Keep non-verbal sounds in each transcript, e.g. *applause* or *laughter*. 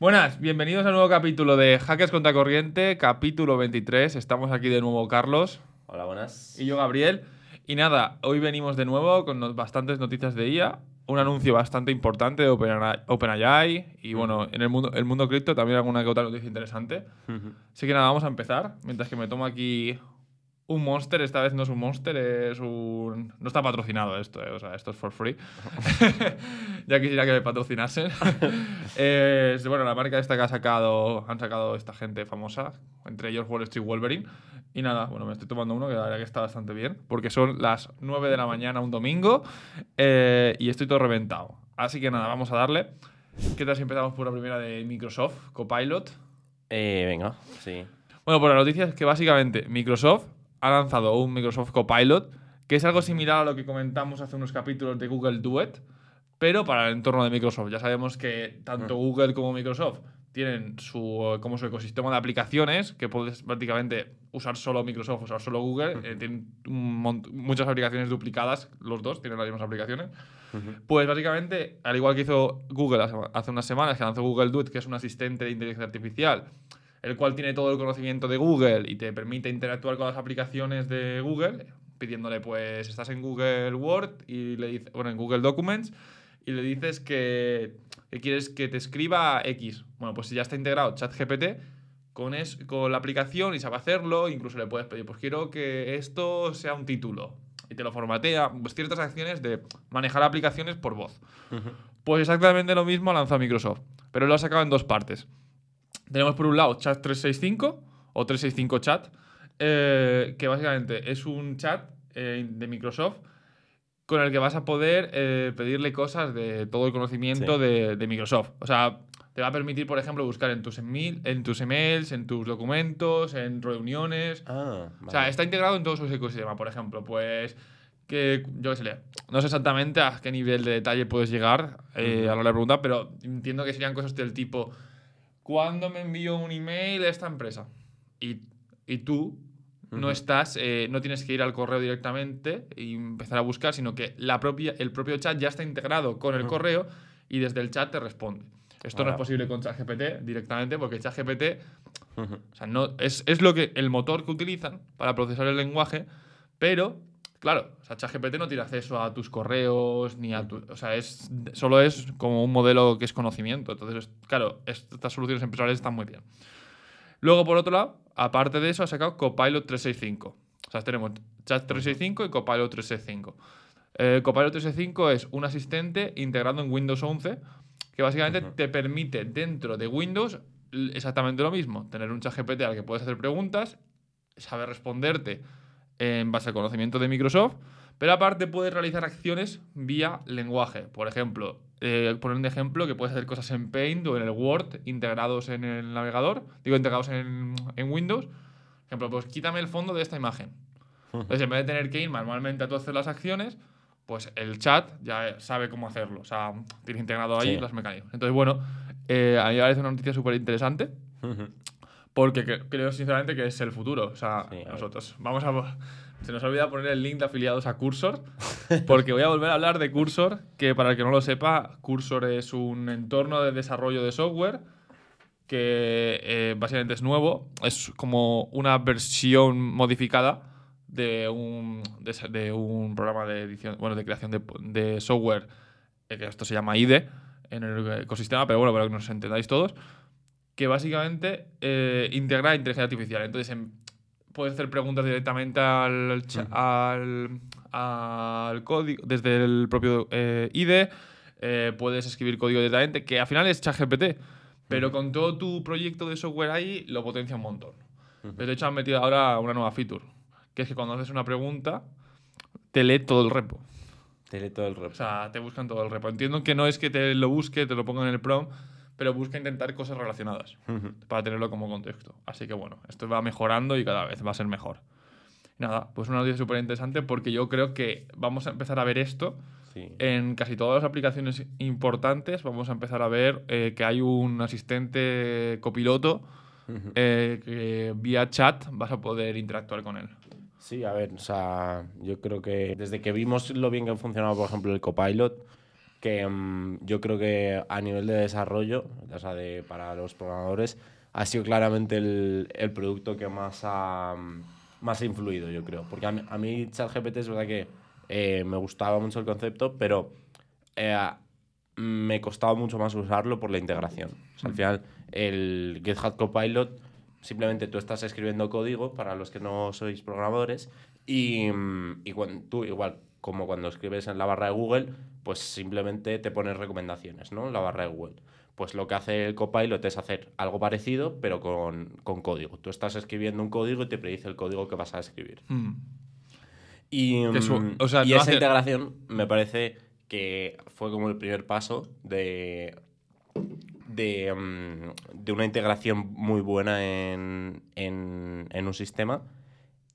Buenas, bienvenidos a un nuevo capítulo de Hackers contra Corriente, capítulo 23. Estamos aquí de nuevo Carlos Hola, buenas. y yo Gabriel. Y nada, hoy venimos de nuevo con bastantes noticias de IA, un anuncio bastante importante de OpenAI OpenAI y bueno, en el mundo, el mundo cripto también alguna que otra noticia interesante. Así que nada, vamos a empezar. Mientras que me tomo aquí un monster, esta vez no es un monster, es un... No está patrocinado esto, eh, o sea, esto es for free. *laughs* ya quisiera que me patrocinasen. *laughs* Es, bueno, la marca esta que ha sacado, han sacado esta gente famosa, entre ellos Wall Street Wolverine. Y nada, bueno, me estoy tomando uno que la verdad que está bastante bien, porque son las 9 de la mañana un domingo eh, y estoy todo reventado. Así que nada, vamos a darle. ¿Qué tal si empezamos por la primera de Microsoft, Copilot? Eh, venga, sí. Bueno, pues la noticia es que básicamente Microsoft ha lanzado un Microsoft Copilot, que es algo similar a lo que comentamos hace unos capítulos de Google Duet, pero para el entorno de Microsoft. Ya sabemos que tanto Google como Microsoft tienen su, como su ecosistema de aplicaciones, que puedes prácticamente usar solo Microsoft, usar solo Google. eh, tienen un mont- muchas aplicaciones duplicadas, los dos tienen las mismas aplicaciones. Pues básicamente, al igual que hizo Google hace unas semanas, que lanzó Google Duet, que es un asistente de inteligencia artificial, el cual tiene todo el conocimiento de Google y te permite interactuar con las aplicaciones de Google, pidiéndole, pues, estás en Google Word y le dices, bueno, en Google Documents, y le dices que, que quieres que te escriba X. Bueno, pues si ya está integrado ChatGPT con, es, con la aplicación y sabe hacerlo, incluso le puedes pedir, pues quiero que esto sea un título. Y te lo formatea, pues ciertas acciones de manejar aplicaciones por voz. Pues exactamente lo mismo ha lanzado Microsoft, pero lo ha sacado en dos partes. Tenemos por un lado Chat 365 o 365 Chat, eh, que básicamente es un chat eh, de Microsoft con el que vas a poder eh, pedirle cosas de todo el conocimiento Sí. de, de Microsoft. O sea, te va a permitir, por ejemplo, buscar en tus, email, en tus emails, en tus documentos, en reuniones. Ah, O sea, vale. está integrado en todo su ecosistema. Por ejemplo, pues que yo qué sé, no sé exactamente a qué nivel de detalle puedes llegar eh, a la hora de la pregunta, pero entiendo que serían cosas del tipo, ¿cuándo me envío un email a esta empresa? Y, y tú no estás, eh, no tienes que ir al correo directamente y empezar a buscar, sino que la propia, el propio chat ya está integrado con el correo y desde el chat te responde. Esto no es posible con ChatGPT directamente porque ChatGPT Ujú. o sea, no, es, es lo que, el motor que utilizan para procesar el lenguaje, pero, claro, o sea, ChatGPT no tiene acceso a tus correos ni a tu. O sea, es, solo es como un modelo que es conocimiento. Entonces, claro, estas soluciones empresariales están muy bien. Luego, por otro lado, aparte de eso, ha sacado Copilot 365. O sea, tenemos Chat 365 y Copilot 365. Eh, Copilot 365 es un asistente integrado en Windows 11 que básicamente te permite dentro de Windows exactamente lo mismo, tener un chat GPT al que puedes hacer preguntas, saber responderte en base al conocimiento de Microsoft, pero aparte puedes realizar acciones vía lenguaje. Por ejemplo, eh, poner un ejemplo que puedes hacer cosas en Paint o en el Word integrados en el navegador, digo integrados en, en Windows. Por ejemplo, pues quítame el fondo de esta imagen. Entonces, en vez de tener que ir manualmente a tú hacer las acciones, pues el chat ya sabe cómo hacerlo. O sea, tienes integrado ahí Sí. los mecanismos. Entonces, bueno, eh, a mí me parece una noticia súper interesante. Porque cre- creo sinceramente que es el futuro. O sea, Sí, a ver. nosotros vamos a... *laughs* Se nos olvida poner el link de afiliados a Cursor, porque voy a volver a hablar de Cursor, que para el que no lo sepa, Cursor es un entorno de desarrollo de software que eh, básicamente es nuevo, es como una versión modificada de un, de, de un programa de edición, bueno, de creación de, de software, eh, que esto se llama IDE en el ecosistema, pero bueno, para que nos entendáis todos, que básicamente eh, integra inteligencia artificial. Entonces, em, puedes hacer preguntas directamente al, Ujú. al, al código, desde el propio eh, IDE, eh, puedes escribir código directamente, que al final es ChatGPT, pero con todo tu proyecto de software ahí lo potencia un montón. De hecho, han metido ahora una nueva feature, que es que cuando haces una pregunta, te lee todo el repo. Te lee todo el O rep. sea, te buscan todo el repo. Entiendo que no es que te lo busque, te lo ponga en el prompt, pero busca intentar cosas relacionadas para tenerlo como contexto. Así que bueno, esto va mejorando y cada vez va a ser mejor. Nada, pues una noticia súper interesante porque yo creo que vamos a empezar a ver esto Sí. en casi todas las aplicaciones importantes. Vamos a empezar a ver eh, que hay un asistente copiloto eh, que vía chat vas a poder interactuar con él. Sí, a ver, o sea, yo creo que desde que vimos lo bien que ha funcionado, por ejemplo, el Copilot, que mm, yo creo que a nivel de desarrollo, o sea, de, para los programadores, ha sido claramente el, el producto que más ha, mm, más ha influido, yo creo. Porque a mí, a mí ChatGPT es verdad que eh, me gustaba mucho el concepto, pero eh, me costaba mucho más usarlo por la integración. O sea, al final, el GitHub Copilot, simplemente tú estás escribiendo código para los que no sois programadores y, mm, y cuando, tú igual como cuando escribes en la barra de Google, pues simplemente te pones recomendaciones, ¿no? En la barra de Google. Pues lo que hace el Copilot es hacer algo parecido, pero con, con código. Tú estás escribiendo un código y te predice el código que vas a escribir. Mm. Y, Que su- o sea, y no esa hace- integración me parece que fue como el primer paso de, de, mm, de una integración muy buena en, en- en un sistema.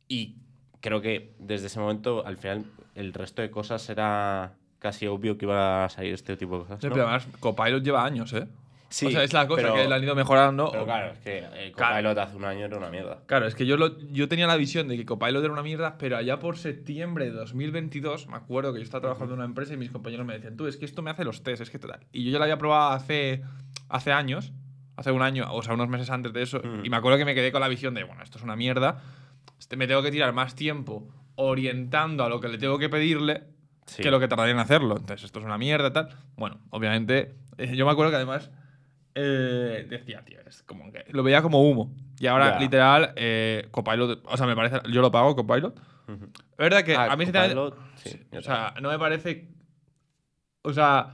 Y creo que desde ese momento, al final, el resto de cosas era casi obvio que iba a salir este tipo de cosas. Sí, ¿no? pero además, Copilot lleva años, ¿eh? Sí, o sea, es la cosa pero- que le han ido mejorando. Pero claro, es que el Claro. Copilot hace un año era una mierda. Claro, es que yo, lo- yo tenía la visión de que Copilot era una mierda, pero allá por septiembre de 2022, me acuerdo que yo estaba trabajando en una empresa y mis compañeros me decían, tú, es que esto me hace los test, es que tal. Y yo ya la había probado hace, hace años, hace un año, o sea, unos meses antes de eso, Mm. y me acuerdo que me quedé con la visión de, bueno, esto es una mierda, me tengo que tirar más tiempo orientando a lo que le tengo que pedirle Sí. que lo que tardaría en hacerlo. Entonces, esto es una mierda, tal. Bueno, obviamente, eh, yo me acuerdo que además eh, decía, tío, es como que lo veía como humo. Y ahora, Ya. literal, eh, Copilot, o sea, me parece, yo lo pago, Copilot. Ujú. Es verdad que Ah, a mí, Copilot, sí, o sea, no me parece. O sea,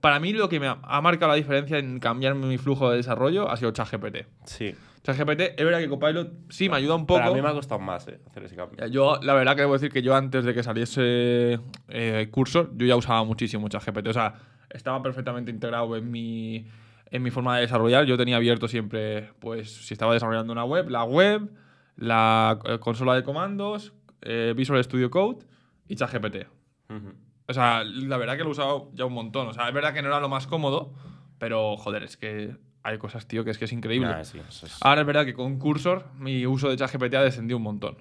para mí lo que me ha, ha marcado la diferencia en cambiar mi flujo de desarrollo ha sido ChatGPT. Sí. ChatGPT, es verdad que Copilot sí me ayuda un poco. Pero a mí me ha costado más eh, hacer ese cambio. Yo, la verdad que debo decir que yo antes de que saliese eh, curso, yo ya usaba muchísimo ChatGPT. O sea, estaba perfectamente integrado en mi, en mi forma de desarrollar. Yo tenía abierto siempre, pues, si estaba desarrollando una web, la web, la eh, consola de comandos, eh, Visual Studio Code y ChatGPT. O sea, la verdad que lo he usado ya un montón. O sea, es verdad que no era lo más cómodo, pero joder, es que hay cosas, tío, que es que es increíble. Ah, sí, es Ahora es verdad que con Cursor mi uso de ChatGPT ha descendido un montón.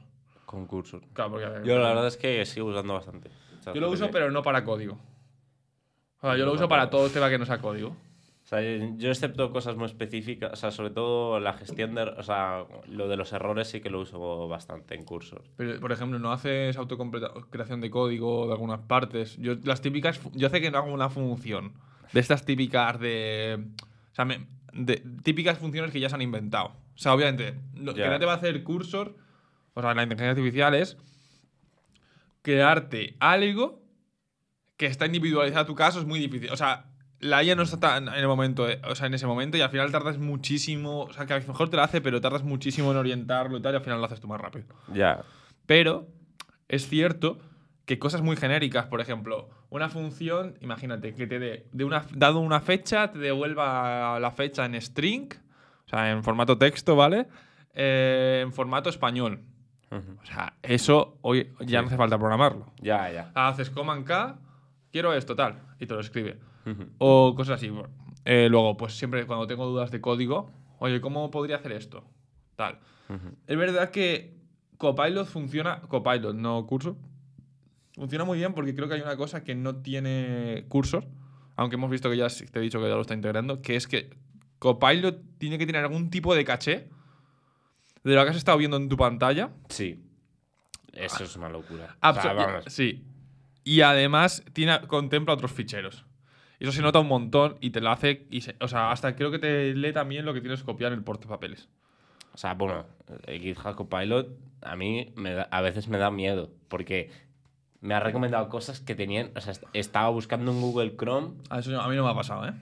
concurso. Claro, porque Yo la verdad es que sigo usando bastante. Yo lo uso, pero no para código. O sea, yo lo Yo uso para todo tema que no sea código. O sea, yo excepto cosas muy específicas, o sea, sobre todo la gestión de, o sea, lo de los errores sí que lo uso bastante en cursos. Pero, por ejemplo, no haces autocreación de código de algunas partes. Yo las típicas, yo sé que no hago una función de estas típicas de, o sea, me- de típicas funciones que ya se han inventado. O sea, obviamente, lo que no te va a hacer cursor, o sea, la inteligencia artificial es crearte algo que está individualizado a tu caso es muy difícil. O sea, la IA no está tan en el momento, eh, o sea, en ese momento y al final tardas muchísimo, o sea, que a lo mejor te lo hace, pero tardas muchísimo en orientarlo y tal y al final lo haces tú más rápido. Ya. Pero es cierto que cosas muy genéricas, por ejemplo, una función, imagínate, que te dé, de una, dado una fecha, te devuelva la fecha en string, o sea, en formato texto, ¿vale? Eh, en formato español. O sea, eso hoy ya Sí. no hace falta programarlo. Ya, ya. Haces command K, quiero esto, tal, y te lo escribe. O cosas así. Eh, luego, pues siempre cuando tengo dudas de código, oye, ¿cómo podría hacer esto? Tal. Es verdad que Copilot funciona. Copilot, no Cursor. Funciona muy bien porque creo que hay una cosa que no tiene Cursor. Aunque hemos visto que ya te he dicho que ya lo está integrando. Que es que Copilot tiene que tener algún tipo de caché de lo que has estado viendo en tu pantalla. Sí. Eso es una locura. O sea, vamos. Sí. Y además tiene, contempla otros ficheros. Eso se nota un montón y te lo hace. Y se- o sea, hasta creo que te lee también lo que tienes que copiar en el portapapeles. O sea, bueno, el GitHub Copilot a mí me da- a veces me da miedo porque me ha recomendado cosas que tenían, o sea, est- estaba buscando en Google Chrome. A eso a mí no me ha pasado, ¿eh?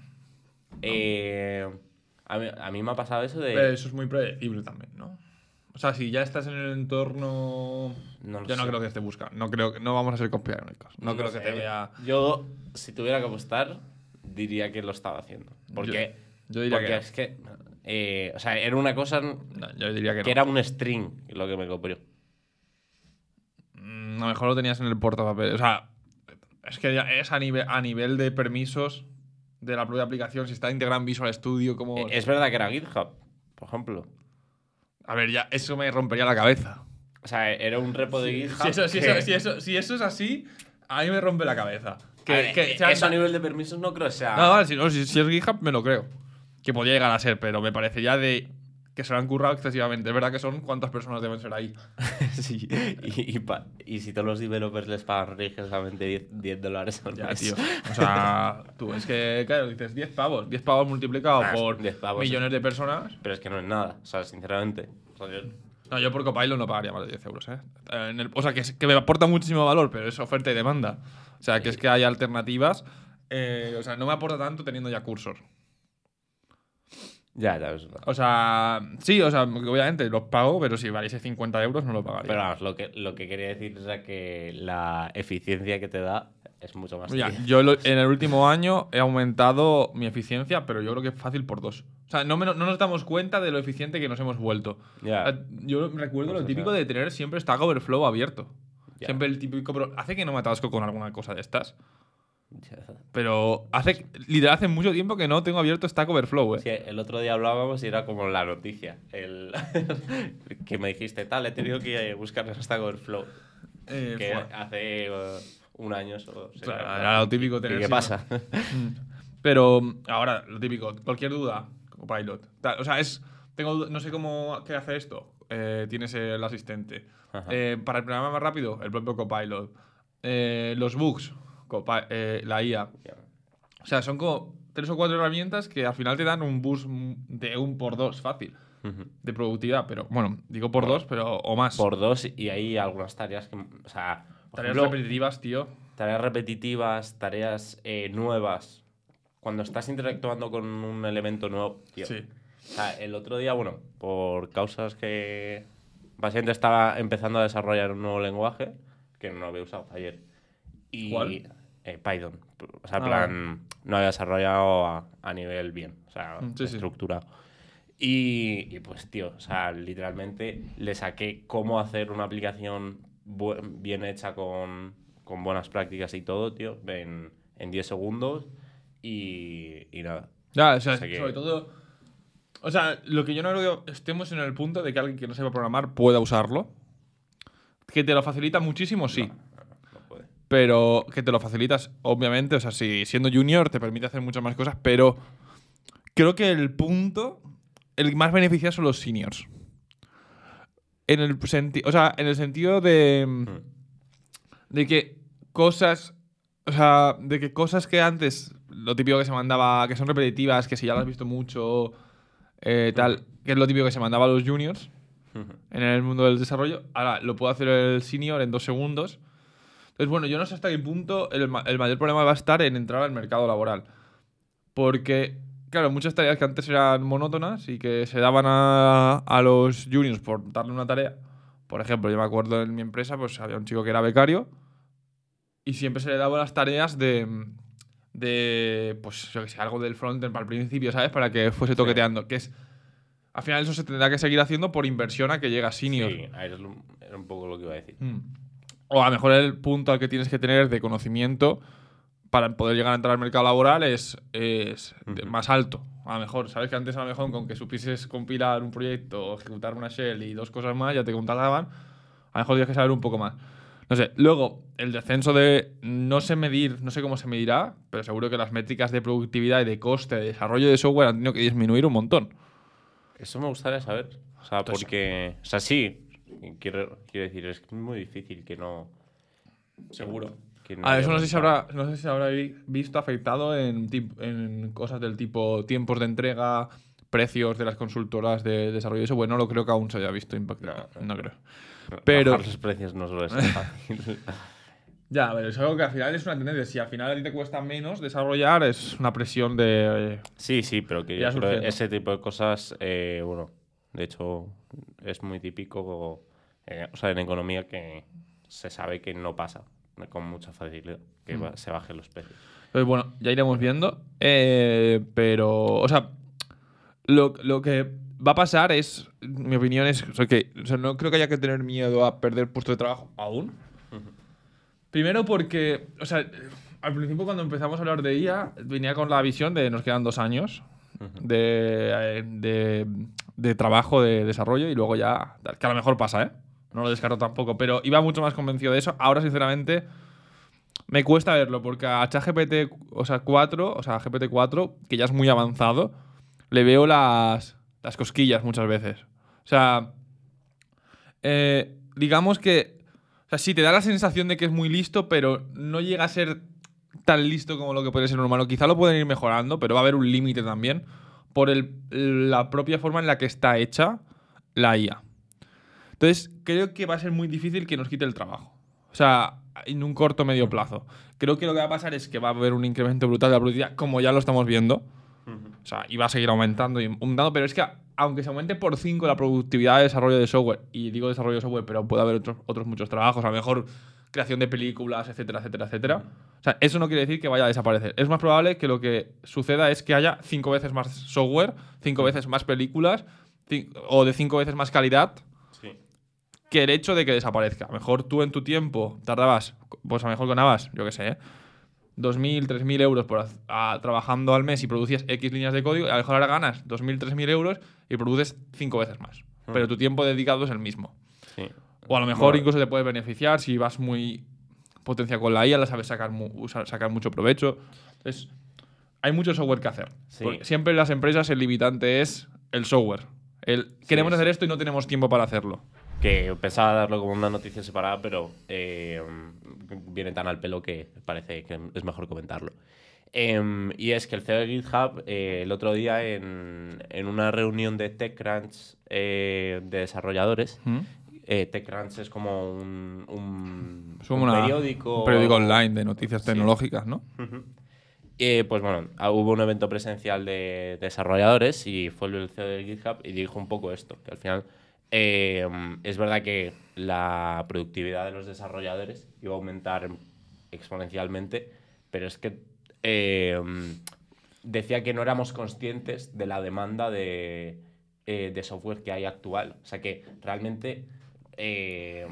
eh, a, mí, a mí me ha pasado eso de... Pero eso es muy predecible también, ¿no? O sea, si ya estás en el entorno. No yo no creo que esté buscando. No creo que no vamos a ser conspiranoicos. No, creo que te vea. Yo, si tuviera que apostar, diría que lo estaba haciendo. Porque, yo diría porque que no. es que... eh, o sea, era una cosa No, yo diría que, que no. era un string lo que me copió. A lo mejor lo tenías en el portapapeles. O sea, es que ya es a nivel, a nivel de permisos de la propia aplicación. Si está integrado en Visual Studio, como. Eh, Es verdad que era GitHub, por ejemplo. A ver, ya, eso me rompería la cabeza. O sea, era un repo de GitHub. Si eso, si, eso, si, eso, si eso es así, a mí me rompe la cabeza. Que, A ver, que eso a nivel de permisos no creo que sea. No, vale, si, no, si, si es GitHub me lo creo. Que podría llegar a ser, pero me parece ya de que se lo han currado excesivamente. Es verdad que son cuántas personas deben ser ahí. *laughs* Sí, y, y pa- y si todos los developers les pagan religiosamente 10, 10 dólares al mes. tío. *laughs* O sea, tú, es que, claro, dices 10 pavos. 10 pavos multiplicado Ah, por 10 pavos, millones de personas. Pero es que no es nada, o sea, sinceramente. O sea, yo- No, yo por Copilot no pagaría más de 10 euros, ¿eh? Eh, en el- o sea, que, es- que me aporta muchísimo valor, pero es oferta y demanda. O sea, que es que hay alternativas. eh, o sea, no me aporta tanto teniendo ya cursor. Ya, ya es O sea, sí, o sea, obviamente los pago, pero si valiese 50 euros no lo pagaría. Pero vamos, lo que, lo que quería decir es que la eficiencia que te da es mucho más. Tío. yo lo- en el último año he aumentado mi eficiencia, pero yo creo que es fácil por dos. O sea, no, me- no nos damos cuenta de lo eficiente que nos hemos vuelto. Ya. Sea, yo recuerdo Pues, lo típico sea- de tener siempre Stack Overflow abierto. Ya. Siempre el típico. Pero hace que no me atasco con alguna cosa de estas. Pero hace. Literal, hace mucho tiempo que no tengo abierto Stack Overflow, ¿eh? Sí, el otro día hablábamos y era como la noticia. El *laughs* que me dijiste, tal, he tenido que buscar Stack Overflow. Eh, que hace eh, un año solo. O sea, era lo típico tener ¿Y qué pasa? *laughs* *laughs* Pero ahora, lo típico, cualquier duda, Copilot. Tal, O sea, es. Tengo, no sé cómo qué hace esto. Eh, tienes el asistente. Eh, para el programa más rápido, el propio Copilot. Los bugs, Eh, la IA. O sea, son como tres o cuatro herramientas que al final te dan un boost de un por dos fácil de productividad. Pero bueno, digo por dos, pero o más. Por dos y hay algunas tareas que. O sea, por Tareas ejemplo, repetitivas, tío. tareas repetitivas, tareas eh, nuevas. Cuando estás interactuando con un elemento nuevo, tío. Sí. O sea, el otro día, bueno, por causas que básicamente estaba empezando a desarrollar un nuevo lenguaje que no había usado ayer. Y, ¿Cuál? Eh, Python. O sea, en Ah, plan, no había desarrollado a, a nivel bien, o sea, Mm, sí. estructurado. Y, y, pues, tío, o sea, literalmente le saqué cómo hacer una aplicación bien hecha con, con buenas prácticas y todo, tío, en, en 10 segundos y, y nada. Ya, o sea, O sea que- sobre todo. O sea, lo que yo no creo estemos en el punto de que alguien que no sepa programar pueda usarlo. Que te lo facilita muchísimo, sí. No. Pero que te lo facilitas, obviamente. O sea, si siendo junior te permite hacer muchas más cosas. Pero creo que el punto. El más beneficiado son los seniors. En el, senti- o sea, en el sentido de. Mm. De que cosas. O sea, de que cosas que antes. Lo típico que se mandaba. Que son repetitivas, que si ya lo has visto mucho. eh, tal. Que es lo típico que se mandaba a los juniors. En el mundo del desarrollo. Ahora lo puede hacer el senior en dos segundos. Entonces, bueno, yo no sé hasta qué punto el, el mayor problema va a estar en entrar al mercado laboral. Porque, claro, muchas tareas que antes eran monótonas y que se daban a, a los juniors por darle una tarea. Por ejemplo, yo me acuerdo en mi empresa, pues había un chico que era becario y siempre se le daban las tareas de, de pues, yo que sé, algo del frontend para el principio, ¿sabes? Para que fuese toqueteando. Que es, al final eso se tendrá que seguir haciendo por inversión a que llega senior. Sí, ahí es lo- era un poco lo que iba a decir. Mm. O a lo mejor el punto al que tienes que tener de conocimiento para poder llegar a entrar al mercado laboral es, es de- Ujú. más alto. A lo mejor, ¿sabes? Que antes a lo mejor con que supieses compilar un proyecto, ejecutar una shell y dos cosas más, ya te contrataban. A lo mejor tienes que saber un poco más. No sé. Luego, el descenso de. No sé medir, no sé cómo se medirá, pero seguro que las métricas de productividad y de coste de desarrollo de software han tenido que disminuir un montón. Eso me gustaría saber. O sea, Entonces- porque. O sea, sí. Quiero, quiero decir, es que es muy difícil que no. Seguro. que A haya eso no sé si habrá, no sé si habrá visto afectado en, cosas del tipo tiempos de entrega, precios de las consultoras de desarrollo de software. No lo creo que aún se haya visto impactado. No, creo. pero- Bajar los precios no suele ser fácil. *laughs* Ya, pero es algo que al final es una tendencia. Si al final a ti te cuesta menos desarrollar, es una presión de. eh, sí, sí, pero que Ya yo creo surgiendo. ese tipo de cosas, eh, bueno, de hecho, es muy típico. eh, o sea, en economía que se sabe que no pasa con mucha facilidad, que Mm. se bajen los precios. Entonces, bueno, ya iremos viendo. Eh, pero, o sea, lo, lo que va a pasar es, mi opinión es o sea, que o sea, no creo que haya que tener miedo a perder puesto de trabajo aún. Primero porque, o sea, al principio cuando empezamos a hablar de IA, venía con la visión de nos quedan dos años de, eh, de, de trabajo, de desarrollo y luego ya, que a lo mejor pasa, ¿eh? No lo descarto tampoco, pero iba mucho más convencido de eso. Ahora, sinceramente, me cuesta verlo porque a ChatGPT, o sea, 4, o sea, GPT-4, que ya es muy avanzado, le veo las, las cosquillas muchas veces. O sea, eh, digamos que, o sea, sí, te da la sensación de que es muy listo, pero no llega a ser tan listo como lo que puede ser normal. O quizá lo pueden ir mejorando, pero va a haber un límite también por el- la propia forma en la que está hecha la IA. Entonces, creo que va a ser muy difícil que nos quite el trabajo. O sea, en un corto o medio plazo. Creo que lo que va a pasar es que va a haber un incremento brutal de la productividad, como ya lo estamos viendo. O sea, y va a seguir aumentando y aumentando, pero es que aunque se aumente por 5 la productividad de desarrollo de software, y digo desarrollo de software, pero puede haber otros, otros muchos trabajos, a lo mejor creación de películas, etcétera, etcétera, etcétera. O sea, eso no quiere decir que vaya a desaparecer. Es más probable que lo que suceda es que haya 5 veces más software, 5 veces más películas, o de 5 veces más calidad, Sí. que el hecho de que desaparezca. A lo mejor tú en tu tiempo tardabas, pues a lo mejor ganabas, yo qué sé, ¿eh? 2.000, 3.000 euros por a- trabajando al mes y producías X líneas de código, a lo mejor ahora ganas 2.000, 3.000 euros y produces 5 veces más. Pero tu tiempo dedicado es el mismo. Sí. O a lo mejor Bueno. incluso te puedes beneficiar si vas muy potencia con la IA, la sabes sacar, mu- sacar mucho provecho. Entonces, hay mucho software que hacer. Sí. Siempre en las empresas el limitante es el software. El, queremos sí. hacer esto y no tenemos tiempo para hacerlo. Que pensaba darlo como una noticia separada, pero eh, viene tan al pelo que parece que es mejor comentarlo. Em, y es que el CEO de GitHub eh, el otro día en, en una reunión de TechCrunch eh, de desarrolladores, ¿Mm? Eh, TechCrunch es como un, un- Es como un una- periódico, un periódico online de noticias Sí. tecnológicas, ¿no? Eh, pues bueno, ah, hubo un evento presencial de desarrolladores y fue el CEO de GitHub y dijo un poco esto, que al final eh, es verdad que la productividad de los desarrolladores iba a aumentar exponencialmente, pero es que eh, decía que no éramos conscientes de la demanda de, eh, de software que hay actual. O sea que realmente eh,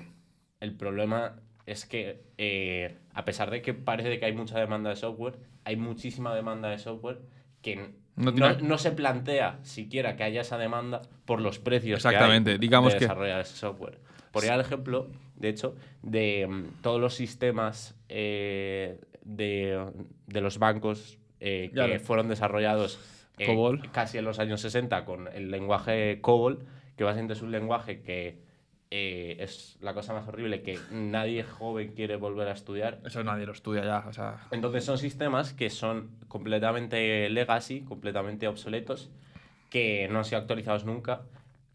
el problema es que eh, a pesar de que parece que hay mucha demanda de software, hay muchísima demanda de software que No no, tiene- no se plantea siquiera que haya esa demanda por los precios que hay Exactamente, digamos de que- desarrollar ese software. Por el ejemplo, de hecho, de mm, todos los sistemas eh, de, de los bancos eh, que lo- fueron desarrollados eh, COBOL. casi en los años 60 con el lenguaje COBOL, que básicamente es un lenguaje que eh, es la cosa más horrible que nadie joven quiere volver a estudiar. Eso nadie lo estudia ya. O sea, Entonces son sistemas que son completamente legacy, completamente obsoletos, que no han sido actualizados nunca,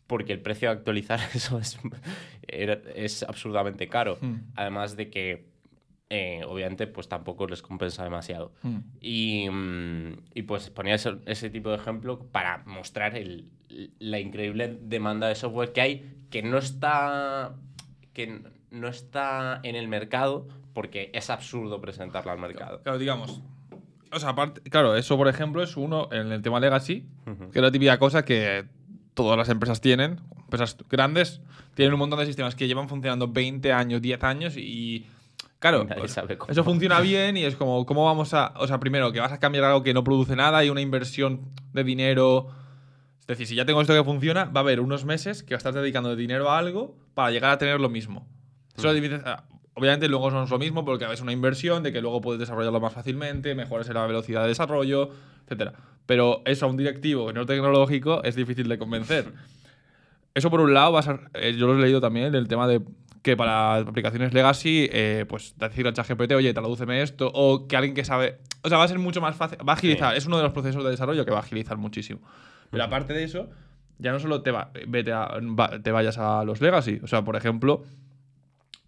porque el precio de actualizar *laughs* eso es, es absurdamente caro. Hmm. Además de que, eh, obviamente, pues tampoco les compensa demasiado. mm. Y, mm, y, pues ponía ese, ese tipo de ejemplo para mostrar el- la increíble demanda de software que hay que no está que no está en el mercado porque es absurdo presentarla al mercado. Claro, digamos. O sea, aparte, claro, eso por ejemplo es uno en el tema legacy, Ujú. que es la típica cosa que todas las empresas tienen, empresas grandes, tienen un montón de sistemas que llevan funcionando 20 años, 10 años y. Claro, *laughs* pues, eso funciona bien y es como, ¿cómo vamos a...? O sea, primero, que vas a cambiar algo que no produce nada y una inversión de dinero... Es decir, si ya tengo esto que funciona, va a haber unos meses que estás dedicando dinero a algo para llegar a tener lo mismo. Eso divides- ah, Obviamente luego no es lo mismo porque es una inversión de que luego puedes desarrollarlo más fácilmente, mejoras en la velocidad de desarrollo, etcétera. Pero eso a un directivo no tecnológico es difícil de convencer. Eso por un lado va a ser, eh, yo lo he leído también, el tema de que para aplicaciones legacy, eh, pues decir a ChatGPT, oye, tradúceme esto, o que alguien que sabe, o sea, va a ser mucho más fácil, va a agilizar, es uno de los procesos de desarrollo que va a agilizar muchísimo. Pero aparte de eso, ya no solo te, va, vete a- va- te vayas a los legacy, o sea, por ejemplo,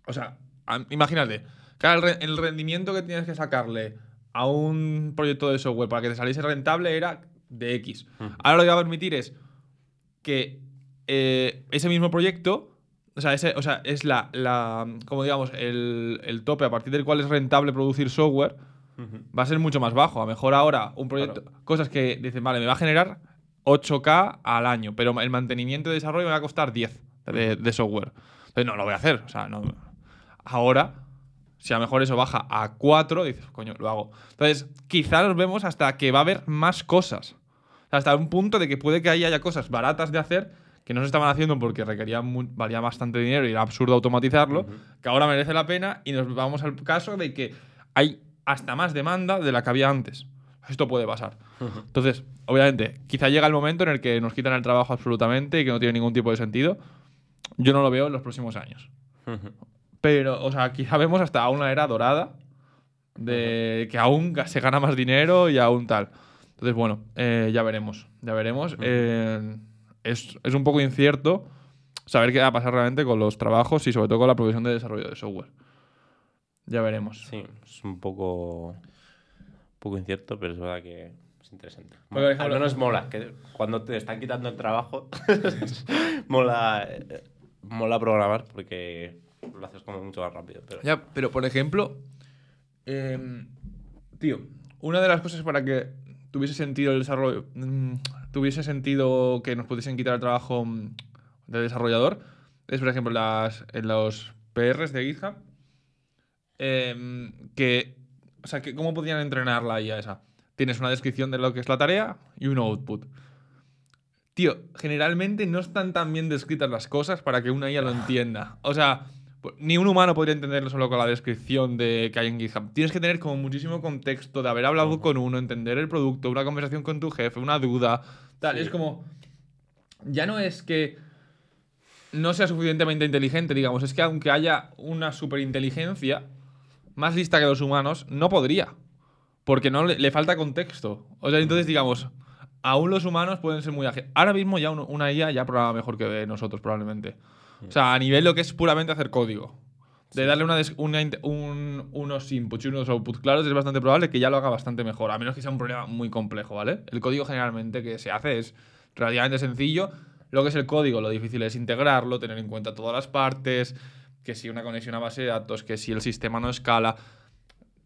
o sea, a- imagínate, claro, el rendimiento que tienes que sacarle a un proyecto de software para que te saliese rentable era de X. Ahora lo que va a permitir es que eh, ese mismo proyecto, o sea, ese, o sea es la, la como digamos, el, el tope a partir del cual es rentable producir software, va a ser mucho más bajo. A lo mejor ahora un proyecto, cosas que dicen, vale, me va a generar 8K al año, pero el mantenimiento y desarrollo me va a costar 10 de, de software. Entonces no lo voy a hacer. O sea, no. Ahora, si a lo mejor eso baja a 4, dices, coño, lo hago. Entonces, quizá nos vemos hasta que va a haber más cosas. O sea, hasta un punto de que puede que ahí haya cosas baratas de hacer que no se estaban haciendo porque requerían mu- valía bastante dinero y era absurdo automatizarlo, que ahora merece la pena y nos vamos al caso de que hay hasta más demanda de la que había antes. Esto puede pasar. Entonces, obviamente, quizá llega el momento en el que nos quitan el trabajo absolutamente y que no tiene ningún tipo de sentido. Yo no lo veo en los próximos años. Pero, o sea, quizá vemos hasta una era dorada de que aún se gana más dinero y aún tal. Entonces, bueno, eh, ya veremos. Ya veremos. Eh, es, es un poco incierto saber qué va a pasar realmente con los trabajos y sobre todo con la provisión de desarrollo de software. Ya veremos. Sí, es un poco, un poco incierto, pero es verdad que es interesante. Por Al menos mola, que cuando te están quitando el trabajo, *laughs* mola, mola programar porque lo haces como mucho más rápido. Pero... Ya, pero por ejemplo, em, tío, una de las cosas para que tuviese sentido el desarrollo, mm, tuviese sentido que nos pudiesen quitar el trabajo mm, de desarrollador, es por ejemplo las, en los PRs de GitHub, em, que, o sea, que cómo podían entrenar la IA esa. Tienes una descripción de lo que es la tarea y un output. Tío, generalmente no están tan bien descritas las cosas para que una IA lo entienda. O sea, ni un humano podría entenderlo solo con la descripción de que hay en GitHub. Tienes que tener como muchísimo contexto de haber hablado con uno, entender el producto, una conversación con tu jefe, una duda, tal. Sí. Es como. Ya no es que no sea suficientemente inteligente, digamos, es que aunque haya una superinteligencia más lista que los humanos, no podría. Porque no le, le falta contexto. O sea, entonces, digamos, aún los humanos pueden ser muy ágiles. Ahora mismo ya un- una IA ya programa mejor que nosotros, probablemente. O sea, a nivel lo que es puramente hacer código. De darle una un- unos inputs y unos outputs claros, es bastante probable que ya lo haga bastante mejor. A menos que sea un problema muy complejo, ¿vale? El código generalmente que se hace es relativamente sencillo. Lo que es el código, lo difícil es integrarlo, tener en cuenta todas las partes, que si una conexión a base de datos, que si el sistema no escala,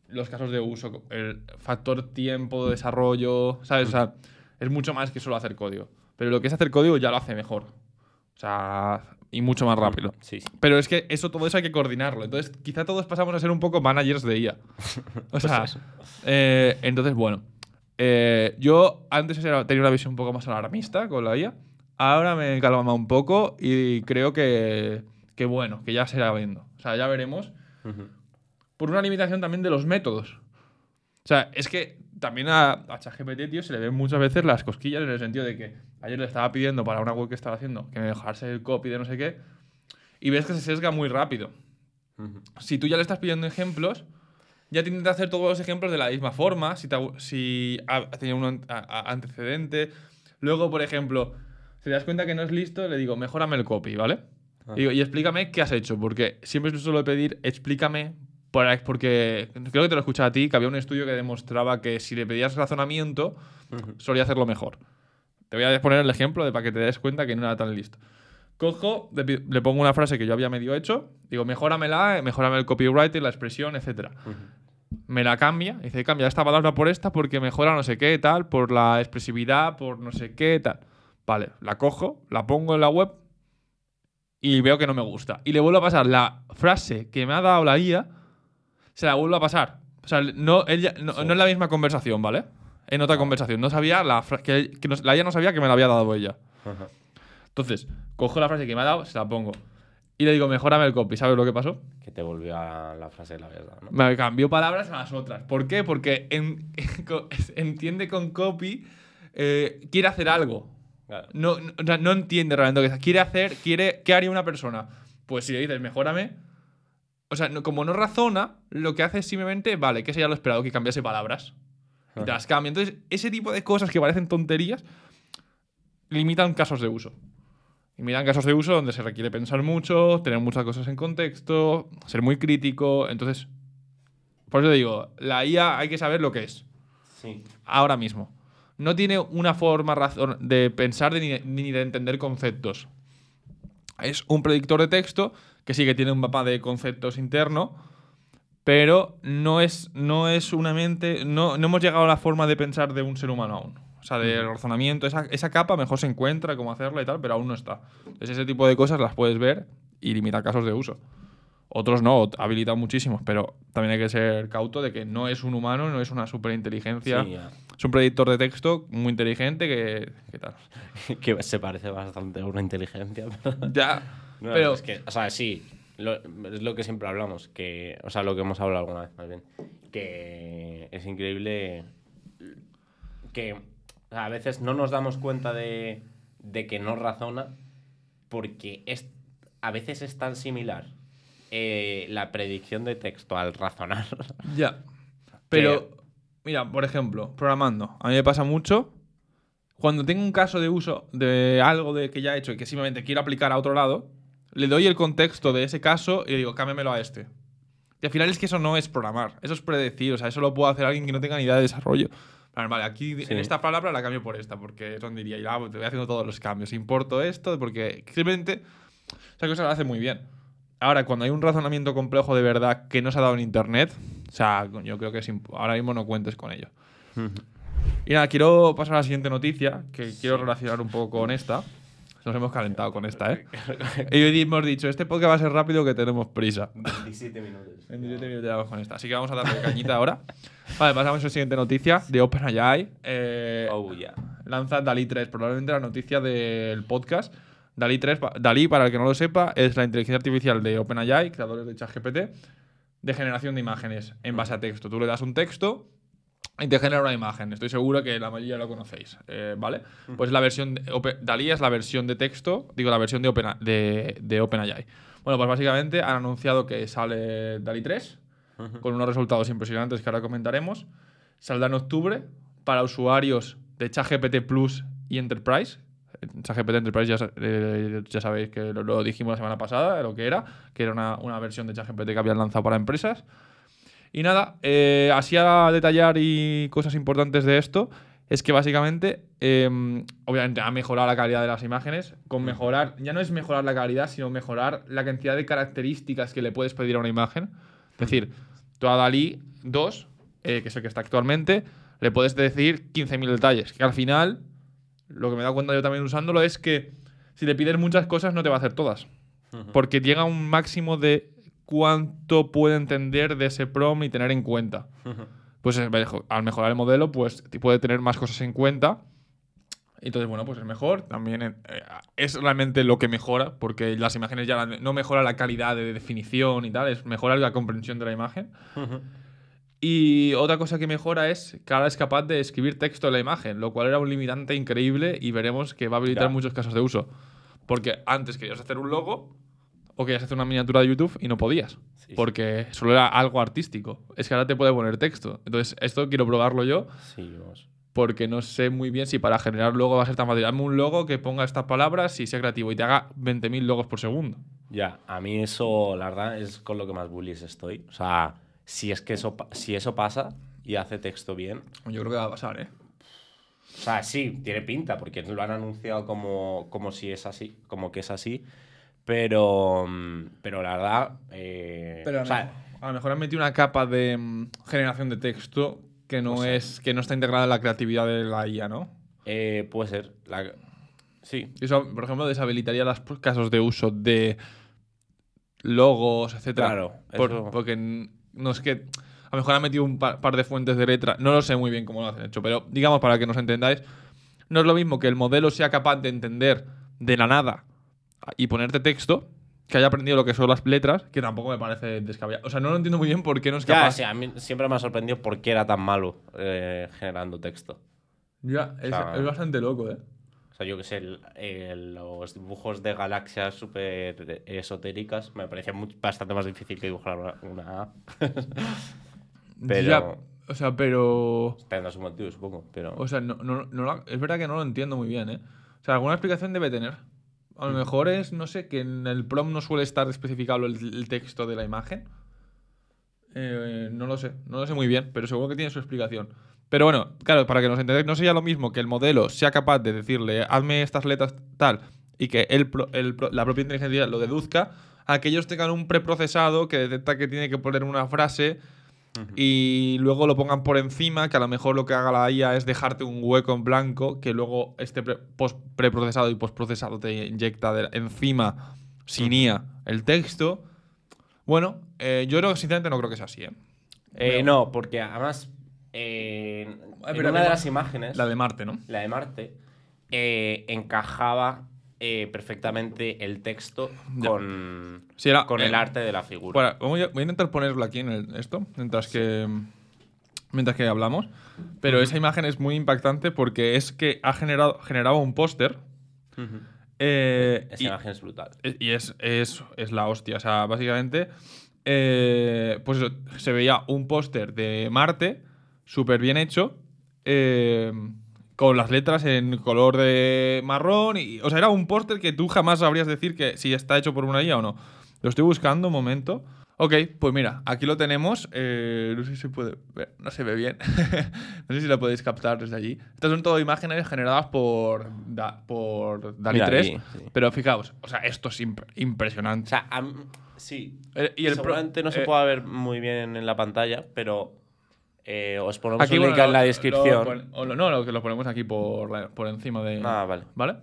los casos de uso, el factor tiempo de desarrollo, ¿sabes? O sea, es mucho más que solo hacer código. Pero lo que es hacer código ya lo hace mejor. O sea, y mucho más rápido. Sí, sí. Pero es que eso, todo eso hay que coordinarlo. Entonces, quizá todos pasamos a ser un poco managers de IA. *laughs* O sea, eso. eh, entonces, bueno. eh, yo antes tenía una visión un poco más alarmista con la IA. Ahora me he calmado un poco y creo que, que bueno, que ya se irá viendo. O sea, ya veremos. Ujú. Por una limitación también de los métodos. O sea, es que también a, a ChatGPT, tío, se le ven muchas veces las cosquillas en el sentido de que ayer le estaba pidiendo para una web que estaba haciendo que me dejase el copy de no sé qué y ves que se sesga muy rápido. Si tú ya le estás pidiendo ejemplos, ya te intenta hacer todos los ejemplos de la misma forma, si, te ha- si ha tenido un antecedente. Luego, por ejemplo, si te das cuenta que no es listo, le digo, mejórame el copy, ¿vale? Ah. Y, digo, y explícame qué has hecho, porque siempre suelo pedir, explícame, porque creo que te lo escuché a ti, que había un estudio que demostraba que si le pedías razonamiento, Ujú. solía hacerlo mejor. Te voy a poner el ejemplo de para que te des cuenta que no era tan listo. Cojo, le, le pongo una frase que yo había medio hecho, digo, mejóramela, eh, mejórame el copyright, la expresión, etc. Me la cambia, dice, cambia esta palabra por esta porque mejora no sé qué, tal, por la expresividad, por no sé qué, tal. Vale, la cojo, la pongo en la web y veo que no me gusta. Y le vuelvo a pasar la frase que me ha dado la IA, se la vuelvo a pasar. O sea, no, ella, no, es la misma conversación, ¿vale? En otra conversación. No sabía la fra- que, que no- la IA no sabía que me la había dado ella. Ajá. Entonces, cojo la frase que me ha dado, se la pongo. Y le digo, mejórame el copy. ¿Sabes lo que pasó? Que te volvió a la frase de la verdad, ¿no? Me cambió palabras a las otras. ¿Por qué? Porque en- *laughs* co- entiende con copy, eh, quiere hacer algo. Claro. No, no, o sea, no entiende realmente lo que quiere hacer. Quiere, ¿Qué haría una persona? Pues si le dices, mejórame. O sea, no- como no razona, lo que hace es simplemente, vale, que sería lo esperado, que cambiase palabras. Y te las cambia. Entonces, ese tipo de cosas que parecen tonterías limitan casos de uso. Limitan casos de uso donde se requiere pensar mucho, tener muchas cosas en contexto, ser muy crítico. Entonces, por eso te digo, la IA hay que saber lo que es Sí. ahora mismo. No tiene una forma razón de pensar de ni de entender conceptos. Es un predictor de texto que sí que tiene un mapa de conceptos interno, pero no es, no es una mente. No, no hemos llegado a la forma de pensar de un ser humano aún. O sea, de razonamiento. Esa, esa capa mejor se encuentra, cómo hacerla y tal, pero aún no está. Entonces, ese tipo de cosas las puedes ver y limitar casos de uso. Otros no, habilitan muchísimos, pero también hay que ser cauto de que no es un humano, no es una superinteligencia. Sí. Es un predictor de texto muy inteligente que. ¿Qué tal? *laughs* que se parece bastante a una inteligencia. *laughs* Ya. No, pero. es que, o sea, sí, lo- es lo que siempre hablamos, que, o sea, lo que hemos hablado alguna vez más bien, que es increíble que a veces no nos damos cuenta de, de que no razona porque es, a veces es tan similar eh, la predicción de texto al razonar. *laughs* Ya. Pero, mira, por ejemplo, programando. A mí me pasa mucho. Cuando tengo un caso de uso de algo de que ya he hecho y que simplemente quiero aplicar a otro lado, le doy el contexto de ese caso y digo, cámbiamelo a este. Y al final es que eso no es programar, eso es predecir. O sea, eso lo puede hacer alguien que no tenga ni idea de desarrollo. Vale, vale, aquí Sí. en esta palabra la cambio por esta, porque Ron diría, ya, pues te voy haciendo todos los cambios. Importo esto, porque simplemente esa cosa la hace muy bien. Ahora, cuando hay un razonamiento complejo de verdad que no se ha dado en internet, o sea, yo creo que es ahora mismo no cuentes con ello. Y nada, quiero pasar a la siguiente noticia, que quiero relacionar un poco con esta. Nos hemos calentado con esta, ¿eh? *laughs* y hoy hemos dicho, este podcast va a ser rápido que tenemos prisa. 27 minutos. *laughs* En 17 minutos ya vamos con esta. Así que vamos a darle cañita ahora. Vale, pasamos a la siguiente noticia de OpenAI. Eh, Oh, yeah. lanza DALI 3, probablemente la noticia del podcast. DALI 3, pa- DALI, para el que no lo sepa, es la inteligencia artificial de OpenAI, creadores de ChatGPT, de generación de imágenes en base a texto. Tú le das un texto y te genera una imagen. Estoy seguro que la mayoría lo conocéis, eh, ¿vale? Pues la versión de DALI es la versión de texto, digo, la versión de, Open, de, de OpenAI. Bueno, pues básicamente han anunciado que sale DALI 3 con unos resultados impresionantes que ahora comentaremos. Saldrá en octubre para usuarios de ChatGPT Plus y Enterprise. ChatGPT Enterprise ya, eh, ya sabéis que lo, lo dijimos la semana pasada, lo que era, que era una, una versión de ChatGPT que habían lanzado para empresas. Y nada, eh, así a detallar y cosas importantes de esto, es que básicamente, eh, obviamente, ha mejorado la calidad de las imágenes. Con mejorar, ya no es mejorar la calidad, sino mejorar la cantidad de características que le puedes pedir a una imagen. Es decir, tú a Dalí 2, eh, que es el que está actualmente, le puedes decir 15.000 detalles. Que al final, lo que me he dado cuenta yo también usándolo es que si le pides muchas cosas, no te va a hacer todas. Porque llega a un máximo de cuánto puede entender de ese prom y tener en cuenta. Pues eh, al mejorar el modelo, pues puede tener más cosas en cuenta. Entonces, bueno, pues es mejor. También eh, es realmente lo que mejora, porque las imágenes ya no mejora la calidad de definición y tal, es mejora la comprensión de la imagen. Y otra cosa que mejora es que ahora es capaz de escribir texto en la imagen, lo cual era un limitante increíble y veremos que va a habilitar Ya. muchos casos de uso. Porque antes querías hacer un logo o querías hacer una miniatura de YouTube y no podías, Sí, porque solo era algo artístico. Es que ahora te puede poner texto. Entonces, esto quiero probarlo yo Sí, vamos. porque no sé muy bien si para generar logo va a ser tan fácil. Dame un logo que ponga estas palabras y sea creativo y te haga 20.000 logos por segundo. Ya, a mí eso, la verdad, es con lo que más bullies estoy. O sea, si es que eso, si eso pasa y hace texto bien, Yo creo que va a pasar, ¿eh? o sea, sí, tiene pinta, porque lo han anunciado como, como si es así, como que es así. Pero, mm, pero la verdad, eh, Pero a, o lo sea, mejor- a lo mejor han metido una capa de mm, generación de texto que no es que no está integrada en la creatividad de la IA, ¿no? eh, puede ser. la- sí, Eso, por ejemplo, deshabilitaría los casos de uso de logos, etcétera. Claro, Por- eso- porque no es que a lo mejor han metido un par, par de fuentes de letra. No lo sé muy bien cómo lo hacen hecho, pero digamos para que nos entendáis, no es lo mismo que el modelo sea capaz de entender de la nada y ponerte texto, que haya aprendido lo que son las letras, que tampoco me parece descabellado. O sea, no lo entiendo muy bien por qué no es ya, capaz. sí, a mí siempre me ha sorprendido por qué era tan malo eh, generando texto. Ya, es, sea, es bastante loco, ¿eh? O sea, yo que sé, el- el- los dibujos de galaxias súper esotéricas me parecía muy- bastante más difícil que dibujar una, A. *laughs* Pero- Ya, o sea, pero. Tendrá su motivo, supongo. Pero O sea, no, no, no es verdad que no lo entiendo muy bien, ¿eh? O sea, alguna explicación debe tener. A lo mejor es, no sé, que en el prom no suele estar especificado el, texto de la imagen. Eh, no lo sé, no lo sé muy bien, pero seguro que tiene su explicación. Pero bueno, claro, para que nos entendáis, no sería lo mismo que el modelo sea capaz de decirle, hazme estas letras tal, y que el el la propia inteligencia lo deduzca, a que ellos tengan un preprocesado que detecta que tiene que poner una frase y luego lo pongan por encima, que a lo mejor lo que haga la IA es dejarte un hueco en blanco, que luego este pre- post- preprocesado y postprocesado te inyecta de- encima, sin IA, el texto. Bueno, eh, yo creo, sinceramente no creo que sea así, ¿eh? Eh, no, porque además eh, en pero una de las imágenes, La de Marte, ¿no? la de Marte, encajaba eh, perfectamente el texto Ya. con, Sí, era- con el arte de la figura. Bueno, voy a, voy a intentar ponerlo aquí en el- esto, mientras que, mientras que hablamos. Pero esa imagen es muy impactante porque es que ha generado, generado un póster. Eh, Esa y, imagen es brutal. y es, es, es la hostia. O sea, básicamente, eh, pues eso, se veía un póster de Marte súper bien hecho. eh, con las letras en color de marrón. Y, o sea, era un póster que tú jamás sabrías decir que si está hecho por una IA o no. Lo estoy buscando un momento. Ok, pues mira, aquí lo tenemos. Eh, no sé si se puede ver, no se ve bien. *laughs* no sé si lo podéis captar desde allí. Estas son todo imágenes generadas por, Da- por DALI Mira 3. aquí, sí. Pero fijaos, o sea, esto es imp- O impresionante. sea, sí. Eh, y el pro- Seguramente no se eh, pueda ver muy bien en la pantalla, pero eh, os ponemos Aquí un bueno, link en la descripción. lo- no, lo que lo ponemos aquí por, por encima de. Ah, vale. ¿Vale?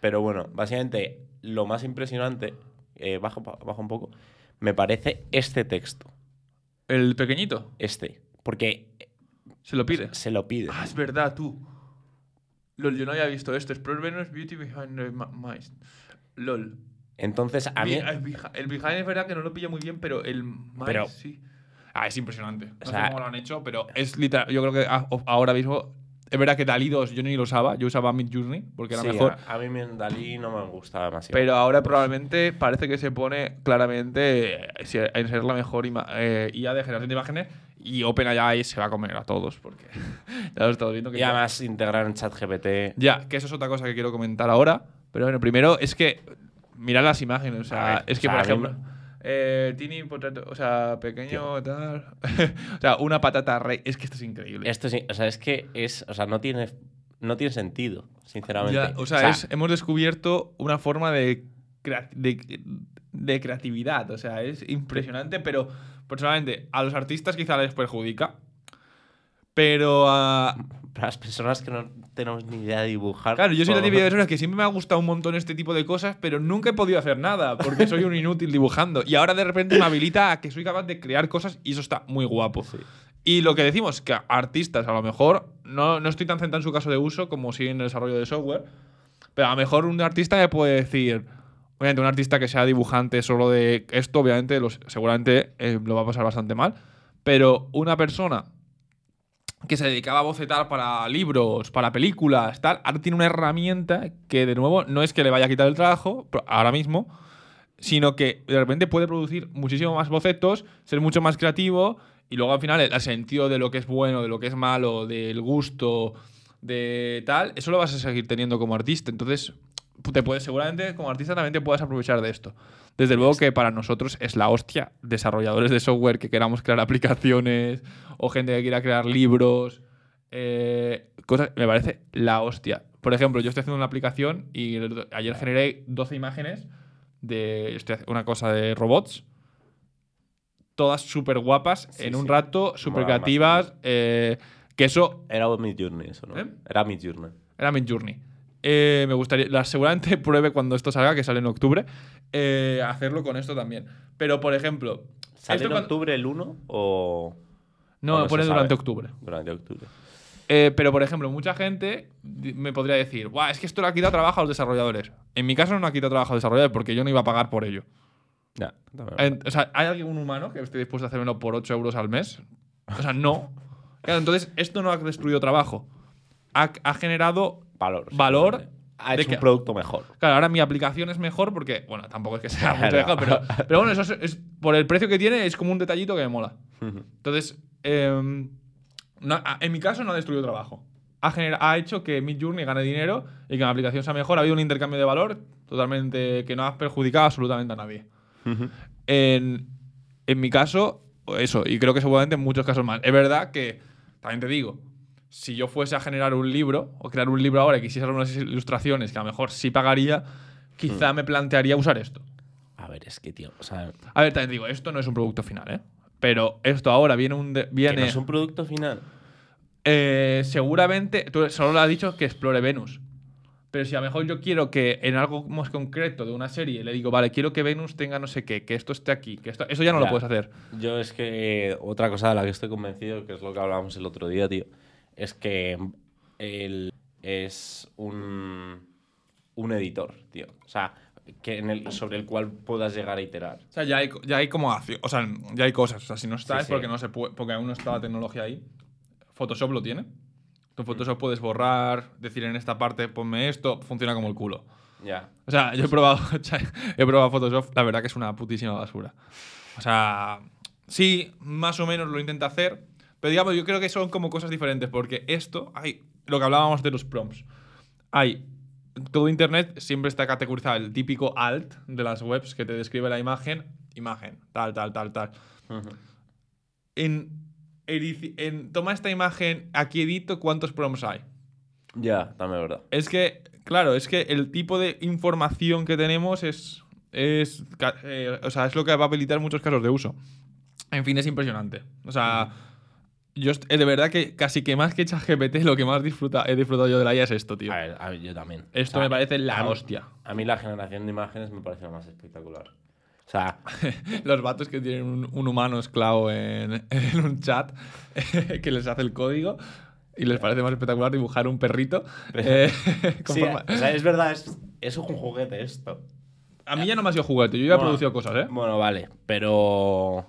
Pero bueno, básicamente lo más impresionante, eh, bajo, bajo un poco, me parece este texto. El pequeñito Este. Porque se lo pide. se lo pide. Ah, es verdad, tú. LOL, yo no había visto esto. Explore Venus Beauty Behind the Mind. LOL. Entonces, a mí. El, behi- el behind es verdad que no lo pilla muy bien, pero el Mind Pero- sí. Ah, es impresionante. No O sé sea- cómo lo han hecho, pero es literal. Yo creo que ahora mismo. Es verdad que Dalí 2 yo ni lo usaba. Yo usaba Mid Journey porque era sí, mejor. A, a mí me- Dalí no me gusta demasiado. Pero ahora probablemente parece que se pone claramente eh, en ser la mejor ima- eh, IA de generación de imágenes y OpenAI se va a comer a todos porque *laughs* ya lo he estado viendo que y además integrar en ChatGPT. ya que eso es otra cosa que quiero comentar ahora pero bueno primero es que mirad las imágenes o sea ver, es que o por sea, mí ejemplo eh, potato, o sea pequeño tal *laughs* o sea una patata rey es que esto es increíble Esto sí, o sea, es que es. O sea, no tiene, no tiene sentido, sinceramente. Ya, o sea, es- hemos descubierto una forma de, crea- de, de creatividad. O sea, es impresionante, pero personalmente a los artistas quizá les perjudica. Pero a. Para las personas que no tenemos ni idea de dibujar. Claro, yo soy la típica persona que siempre me ha gustado un montón este tipo de cosas, pero nunca he podido hacer nada porque soy un inútil dibujando. Y ahora de repente me habilita a que soy capaz de crear cosas y eso está muy guapo. Sí. Y lo que decimos, que artistas a lo mejor, no, no estoy tan centrado en su caso de uso como sí en el desarrollo de software, pero a lo mejor un artista me puede decir, obviamente un artista que sea dibujante solo de esto, obviamente los- seguramente eh, lo va a pasar bastante mal, pero una persona que se dedicaba a bocetar para libros, para películas, tal, ahora tiene una herramienta que de nuevo no es que le vaya a quitar el trabajo ahora mismo, sino que de repente puede producir muchísimo más bocetos, ser mucho más creativo y luego al final el, sentido de lo que es bueno, de lo que es malo, del gusto, de tal, eso lo vas a seguir teniendo como artista. Entonces, te puedes, seguramente como artista también te puedes aprovechar de esto. Desde luego que para nosotros es la hostia, desarrolladores de software que queramos crear *laughs* aplicaciones o gente que quiera crear libros, eh, cosas, me parece la hostia. Por ejemplo, yo estoy haciendo una aplicación y ayer generé 12 imágenes de estoy haciendo una cosa de robots, todas súper guapas Sí, en un rato, súper creativas, eh, que eso Era Mid Journey, eso, ¿no? ¿Eh? Era Mid Journey. era Mid Journey. Eh, me gustaría, la, seguramente *laughs* pruebe cuando esto salga, que sale en octubre, eh, hacerlo con esto también. Pero, por ejemplo, ¿Sale esto en cuando- octubre el 1 o no, no pone durante sabe? octubre. durante octubre? Eh, pero, por ejemplo, mucha gente me podría decir, Buah, es que esto le ha quitado trabajo a los desarrolladores. En mi caso no ha quitado trabajo a los desarrolladores porque yo no iba a pagar por ello. Ya, también. En- o sea, ¿hay algún humano que esté dispuesto a hacérmelo por 8 euros al mes? O sea, no. Claro, entonces, esto no ha destruido trabajo. Ha, ha generado valor. valor simplemente. Ha hecho que- un producto mejor. Claro, ahora mi aplicación es mejor porque, bueno, tampoco es que sea *laughs* mucho mejor, pero, pero bueno, eso es, es- por el precio que tiene es como un detallito que me mola. Entonces, em, no- en mi caso no ha destruido trabajo. Ha, hecho que Mid Journey gane dinero y que la aplicación sea mejor. Ha habido un intercambio de valor totalmente que no ha perjudicado absolutamente a nadie. En, en mi caso, eso, y creo que seguramente en muchos casos más. Es verdad que, también te digo, si yo fuese a generar un libro o crear un libro ahora y quisiera unas ilustraciones que a lo mejor sí pagaría, quizá me plantearía usar esto. A ver, es que, tío, o sea, A ver, también digo, esto no es un producto final, ¿eh? Pero esto ahora viene un. de- que viene, no es un producto final. eh, seguramente. Tú solo le has dicho que explore Venus. Pero si a lo mejor yo quiero que en algo más concreto de una serie le digo, vale, quiero que Venus tenga no sé qué, que esto esté aquí, que esto. Eso ya no lo puedes hacer. Yo es que eh, otra cosa de la que estoy convencido, que es lo que hablábamos el otro día, tío, es que él es un un editor, tío. O sea, que en el, sobre el cual puedas llegar a iterar. O sea, ya hay, ya hay como o sea, ya hay cosas. O sea, si no está Sí, es sí. porque no se puede, porque aún no está la tecnología ahí. Photoshop lo tiene. Tú en Photoshop puedes borrar, decir en esta parte ponme esto, funciona como el culo. Ya. O sea, yo he probado, *laughs* he probado Photoshop, la verdad que es una putísima basura. O sea, sí, más o menos lo intenta hacer, pero digamos, yo creo que son como cosas diferentes, porque esto, hay lo que hablábamos de los prompts. Hay, todo Internet siempre está categorizado el típico alt de las webs que te describe la imagen, imagen, tal, tal, tal, tal. En, en toma esta imagen, aquí edito cuántos prompts hay. Ya, también es verdad. Es que, claro, es que el tipo de información que tenemos es. es eh, o sea, es lo que va a habilitar muchos casos de uso. En fin, es impresionante. O sea, eh, de verdad que casi que más que ChatGPT, lo que más disfruta, he disfrutado yo de la IA es esto, tío. A ver, a ver, yo también. Esto O sea, me parece la a mí- hostia. A mí la generación de imágenes me parece lo más espectacular. O sea, *laughs* Los vatos que tienen un, un humano esclavo en, *laughs* en un chat *laughs* que les hace el código y les parece más espectacular dibujar un perrito. eh, con sí, forma- o sea, es verdad, es, es un juguete esto. A mí ya no me ha sido juguete, yo ya he producido cosas, ¿eh? Bueno, vale, pero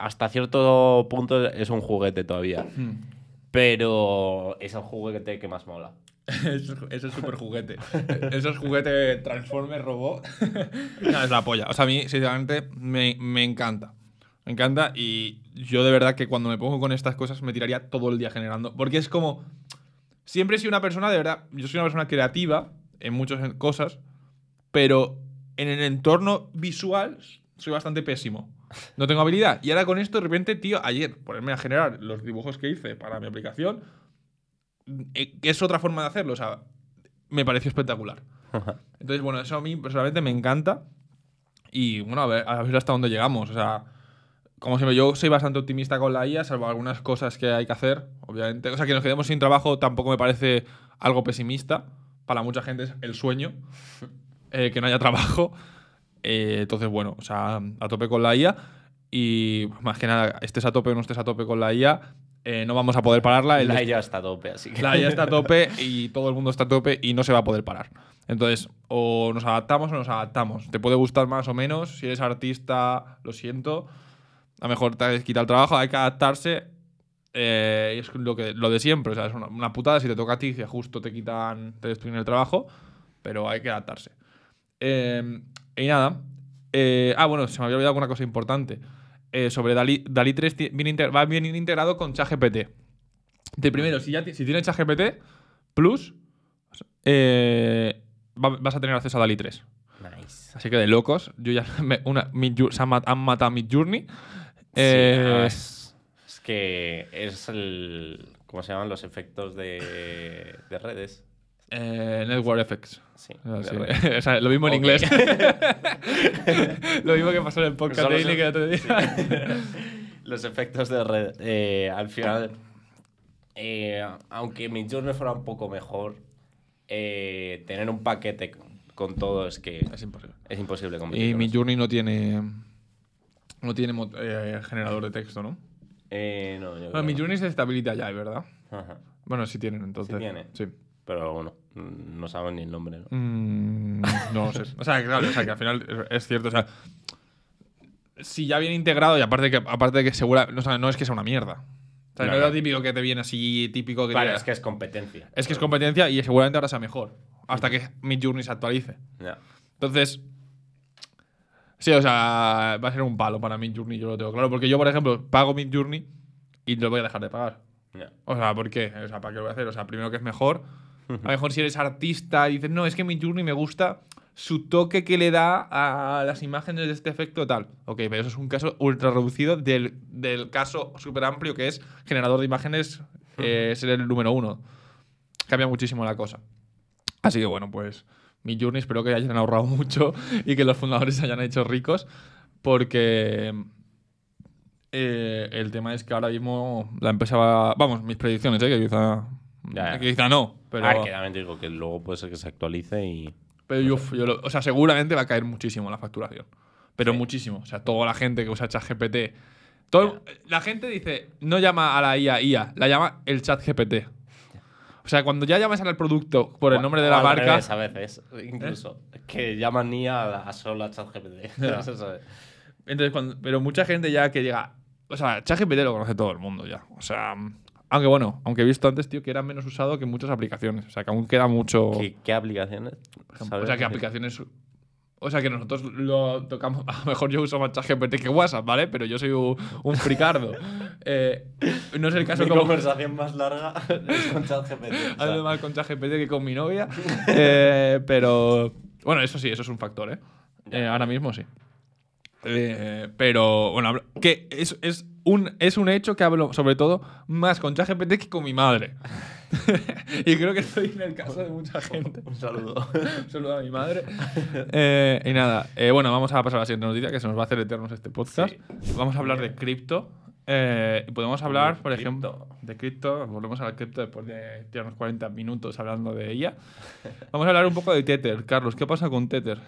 hasta cierto punto es un juguete todavía. Hmm. Pero es el juguete que más mola. *laughs* Es súper juguete. Eso es juguete Transformer Robot. *laughs* No, es la polla. O sea, a mí, sinceramente, me, me encanta. Me encanta y yo de verdad que cuando me pongo con estas cosas me tiraría todo el día generando. Porque es como. Siempre he sido una persona, de verdad. Yo soy una persona creativa en muchas cosas, pero en el entorno visual soy bastante pésimo. No tengo habilidad. Y ahora con esto, de repente, tío, ayer ponerme a generar los dibujos que hice para mi aplicación eh, es otra forma de hacerlo. O sea, me pareció espectacular. Entonces, bueno, eso a mí personalmente me encanta. Y bueno, a ver, a ver hasta dónde llegamos. O sea, como siempre, yo soy bastante optimista con la IA, salvo algunas cosas que hay que hacer, obviamente. O sea, que nos quedemos sin trabajo tampoco me parece algo pesimista. Para mucha gente es el sueño eh, que no haya trabajo. Eh, entonces, bueno, o sea, a tope con la IA. Y más que nada, estés a tope o no estés a tope con la IA, eh, no vamos a poder pararla. El La ya está a tope, así que. la IA está a tope *laughs* y todo el mundo está a tope y no se va a poder parar. Entonces, o nos adaptamos o nos adaptamos. Te puede gustar más o menos. Si eres artista, lo siento. A lo mejor te has quitado el trabajo, hay que adaptarse. Eh, es lo, que, lo de siempre. O sea, es una, una putada si te toca a ti, que justo te quitan, te destruyen el trabajo. Pero hay que adaptarse. Eh, y nada. Eh, ah, bueno, se me había olvidado una cosa importante. Eh, sobre Dalí, Dalí 3 ti- viene inter- va bien integrado con ChatGPT. De primero, si, ya ti- si tienes ChatGPT Plus, eh, va- vas a tener acceso a Dalí 3. Nice. Así que de locos, yo ya me- una, se han, mat- han matado Midjourney. Sí, Eh, además, es que es el. ¿Cómo se llaman los efectos de, de redes? Eh, Network FX. Sí, sí. redes. *laughs* O sea, lo mismo en inglés. *laughs* *laughs* lo mismo que pasó en el podcast de son- el otro día. los efectos de red. eh, al final, eh, aunque mi journey fuera un poco mejor, eh, tener un paquete con, todo es que Es imposible. es imposible. Y con mi eso. Journey no tiene. No tiene eh, generador de texto, ¿no? Eh, no, yo Bueno, creo mi no. Journey se estabiliza ya, ¿verdad? Ajá. Bueno, sí tienen, entonces. tiene. Sí. Pero bueno, no saben ni el nombre, ¿no? Mm, no lo sé. O sea, claro, o sea, que al final es, cierto. O sea, si ya viene integrado y aparte que, aparte de que segura. No, o sea, no es que sea una mierda. O sea, no, No, es lo típico que te viene así, típico que. Claro, te- es que es competencia. es que es competencia y seguramente ahora sea mejor. Hasta que mi Journey se actualice. Ya. Entonces, sí, o sea, va a ser un palo para Mid Journey, yo lo tengo claro. Porque yo, por ejemplo, pago Mid Journey y lo voy a dejar de pagar. Ya. O sea, ¿por qué? O sea, ¿para qué lo voy a hacer? O sea, primero que es mejor. A lo mejor si eres artista y dices, no, es que Mid Journey me gusta su toque que le da a las imágenes de este efecto tal. Ok, pero eso es un caso ultra reducido del, del caso súper amplio que es generador de imágenes, eh, ser el número uno. Cambia muchísimo la cosa. Así que bueno, pues mi Journey espero que hayan ahorrado *laughs* mucho y que los fundadores se hayan hecho ricos porque eh, el tema es que ahora mismo la empresa va... Vamos, mis predicciones, ¿eh? que quizá, Ya, quizá no, pero, Ah, que también te digo que luego puede ser que se actualice y. pero yo, yo lo- o sea, seguramente va a caer muchísimo la facturación. Pero muchísimo. O sea, toda la gente que usa ChatGPT... Todo, La gente dice, no llama a la IA IA, la llama el chat GPT. O sea, cuando ya llamas al producto por el nombre de la marca. a veces, incluso. Que llaman ni a, a solo a ChatGPT. *laughs* Entonces, cuando- pero mucha gente ya que llega. O sea, ChatGPT lo conoce todo el mundo ya. O sea, aunque bueno, aunque he visto antes, tío, que era menos usado que muchas aplicaciones. O sea, que aún queda mucho. ¿Qué, qué aplicaciones? o sea, que aplicaciones. O sea, que nosotros lo tocamos. *laughs* A lo mejor yo uso más ChatGPT que WhatsApp, ¿vale? Pero yo soy un, un fricardo. *laughs* Eh, no es el caso Mi como. conversación más larga *laughs* es con ChatGPT. Hablo más con ChatGPT que con mi novia. Eh, pero. Bueno, eso sí, eso es un factor, ¿eh? Eh, ahora mismo sí. Pero, bueno, que es, es, un, es un hecho que hablo, sobre todo, más con ChatGPT que con mi madre. *laughs* y creo que estoy en el caso de mucha gente. Un saludo. *laughs* Un saludo a mi madre. Eh, y nada, eh, bueno, vamos a pasar a la siguiente noticia, que se nos va a hacer eternos este podcast. Vamos a hablar de cripto. Eh, y podemos hablar, por cripto. ejemplo, de cripto. Volvemos a la cripto después de tirarnos 40 minutos hablando de ella. Vamos a hablar un poco de Tether. Carlos, ¿qué pasa con Tether?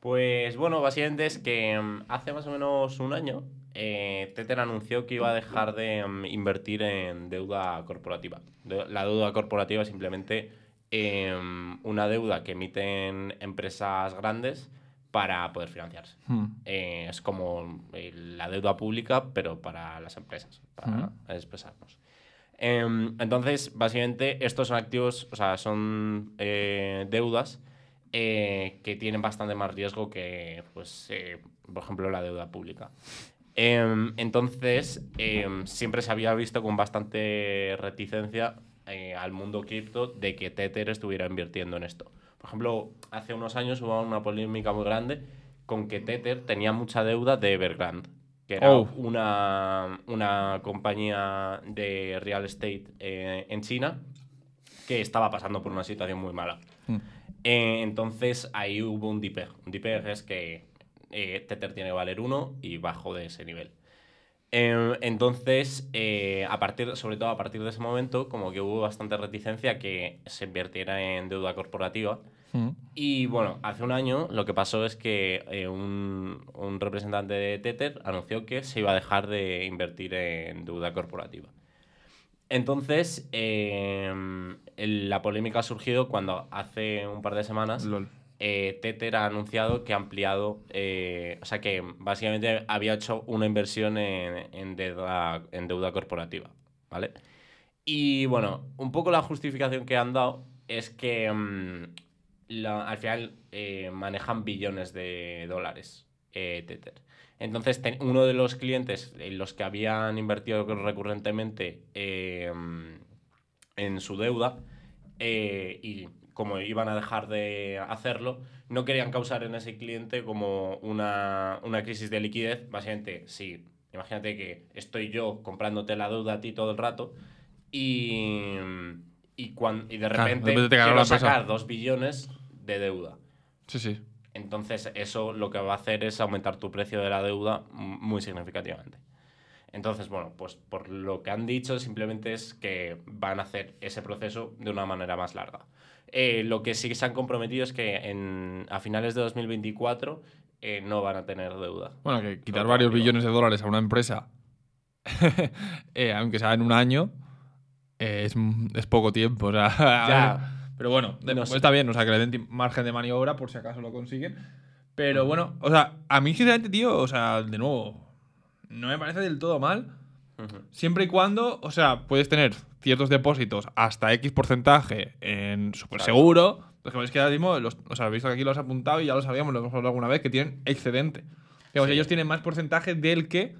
Pues bueno, básicamente es que mm, hace más o menos un año eh, Tether anunció que iba a dejar de mm, invertir en deuda corporativa. De- La deuda corporativa es simplemente em, una deuda que emiten empresas grandes para poder financiarse. Hmm. Eh, es como eh, la deuda pública, pero para las empresas, para Ujú. expresarnos. Em, entonces, básicamente, estos son activos, o sea, son eh, deudas eh, que tienen bastante más riesgo que, pues, eh, por ejemplo, la deuda pública. Em, entonces, em, siempre se había visto con bastante reticencia eh, al mundo cripto de que Tether estuviera invirtiendo en esto. Por ejemplo, hace unos años hubo una polémica muy grande con que Tether tenía mucha deuda de Evergrande, que era Oh. una, una compañía de real estate eh, en China que estaba pasando por una situación muy mala. Hmm. Eh, entonces ahí hubo un DPEG. Un DPEG es que eh, Tether tiene que valer 1 y bajo de ese nivel. Eh, entonces, eh, a partir, sobre todo a partir de ese momento, como que hubo bastante reticencia a que se invirtiera en deuda corporativa. Hmm. Y bueno, hace un año lo que pasó es que eh, un, un representante de Tether anunció que se iba a dejar de invertir en deuda corporativa. Entonces, el- la polémica ha surgido cuando hace un par de semanas Lol. Eh, Tether ha anunciado que ha ampliado, eh, o sea que básicamente había hecho una inversión en, deuda, en deuda corporativa, ¿vale? Y bueno, un poco la justificación que han dado es que mm, la- al final eh, manejan billones de dólares Tether. Entonces, uno de los clientes en los que habían invertido recurrentemente eh, en su deuda y como iban a dejar de hacerlo, no querían causar en ese cliente como una, una crisis de liquidez. Básicamente, sí, imagínate que estoy yo comprándote la deuda a ti todo el rato y, y, y de Claro, de repente te caga quiero sacar dos billones de deuda. Sí, sí. Entonces, eso lo que va a hacer es aumentar tu precio de la deuda muy significativamente. Entonces, bueno, pues por lo que han dicho, simplemente es que van a hacer ese proceso de una manera más larga. Eh, lo que sí que se han comprometido es que en, a finales de 2024 eh, no van a tener deuda. Bueno, que quitar varios billones de dólares a una empresa, *laughs* eh, aunque sea en un año, eh, es, es poco tiempo. O sea, *laughs* Ya. Pero bueno, de- No pues está bien, o sea, que le den margen de maniobra por si acaso lo consiguen. Pero bueno, o sea, a mí, sinceramente, tío, o sea, de nuevo, no me parece del todo mal. Siempre y cuando, o sea, puedes tener ciertos depósitos hasta X porcentaje en super seguro. Por ejemplo, es que ahora mismo, los, o sea, he visto que aquí lo has apuntado y ya lo sabíamos, lo hemos hablado alguna vez, que tienen excedente. Digamos, Sí. ellos tienen más porcentaje del que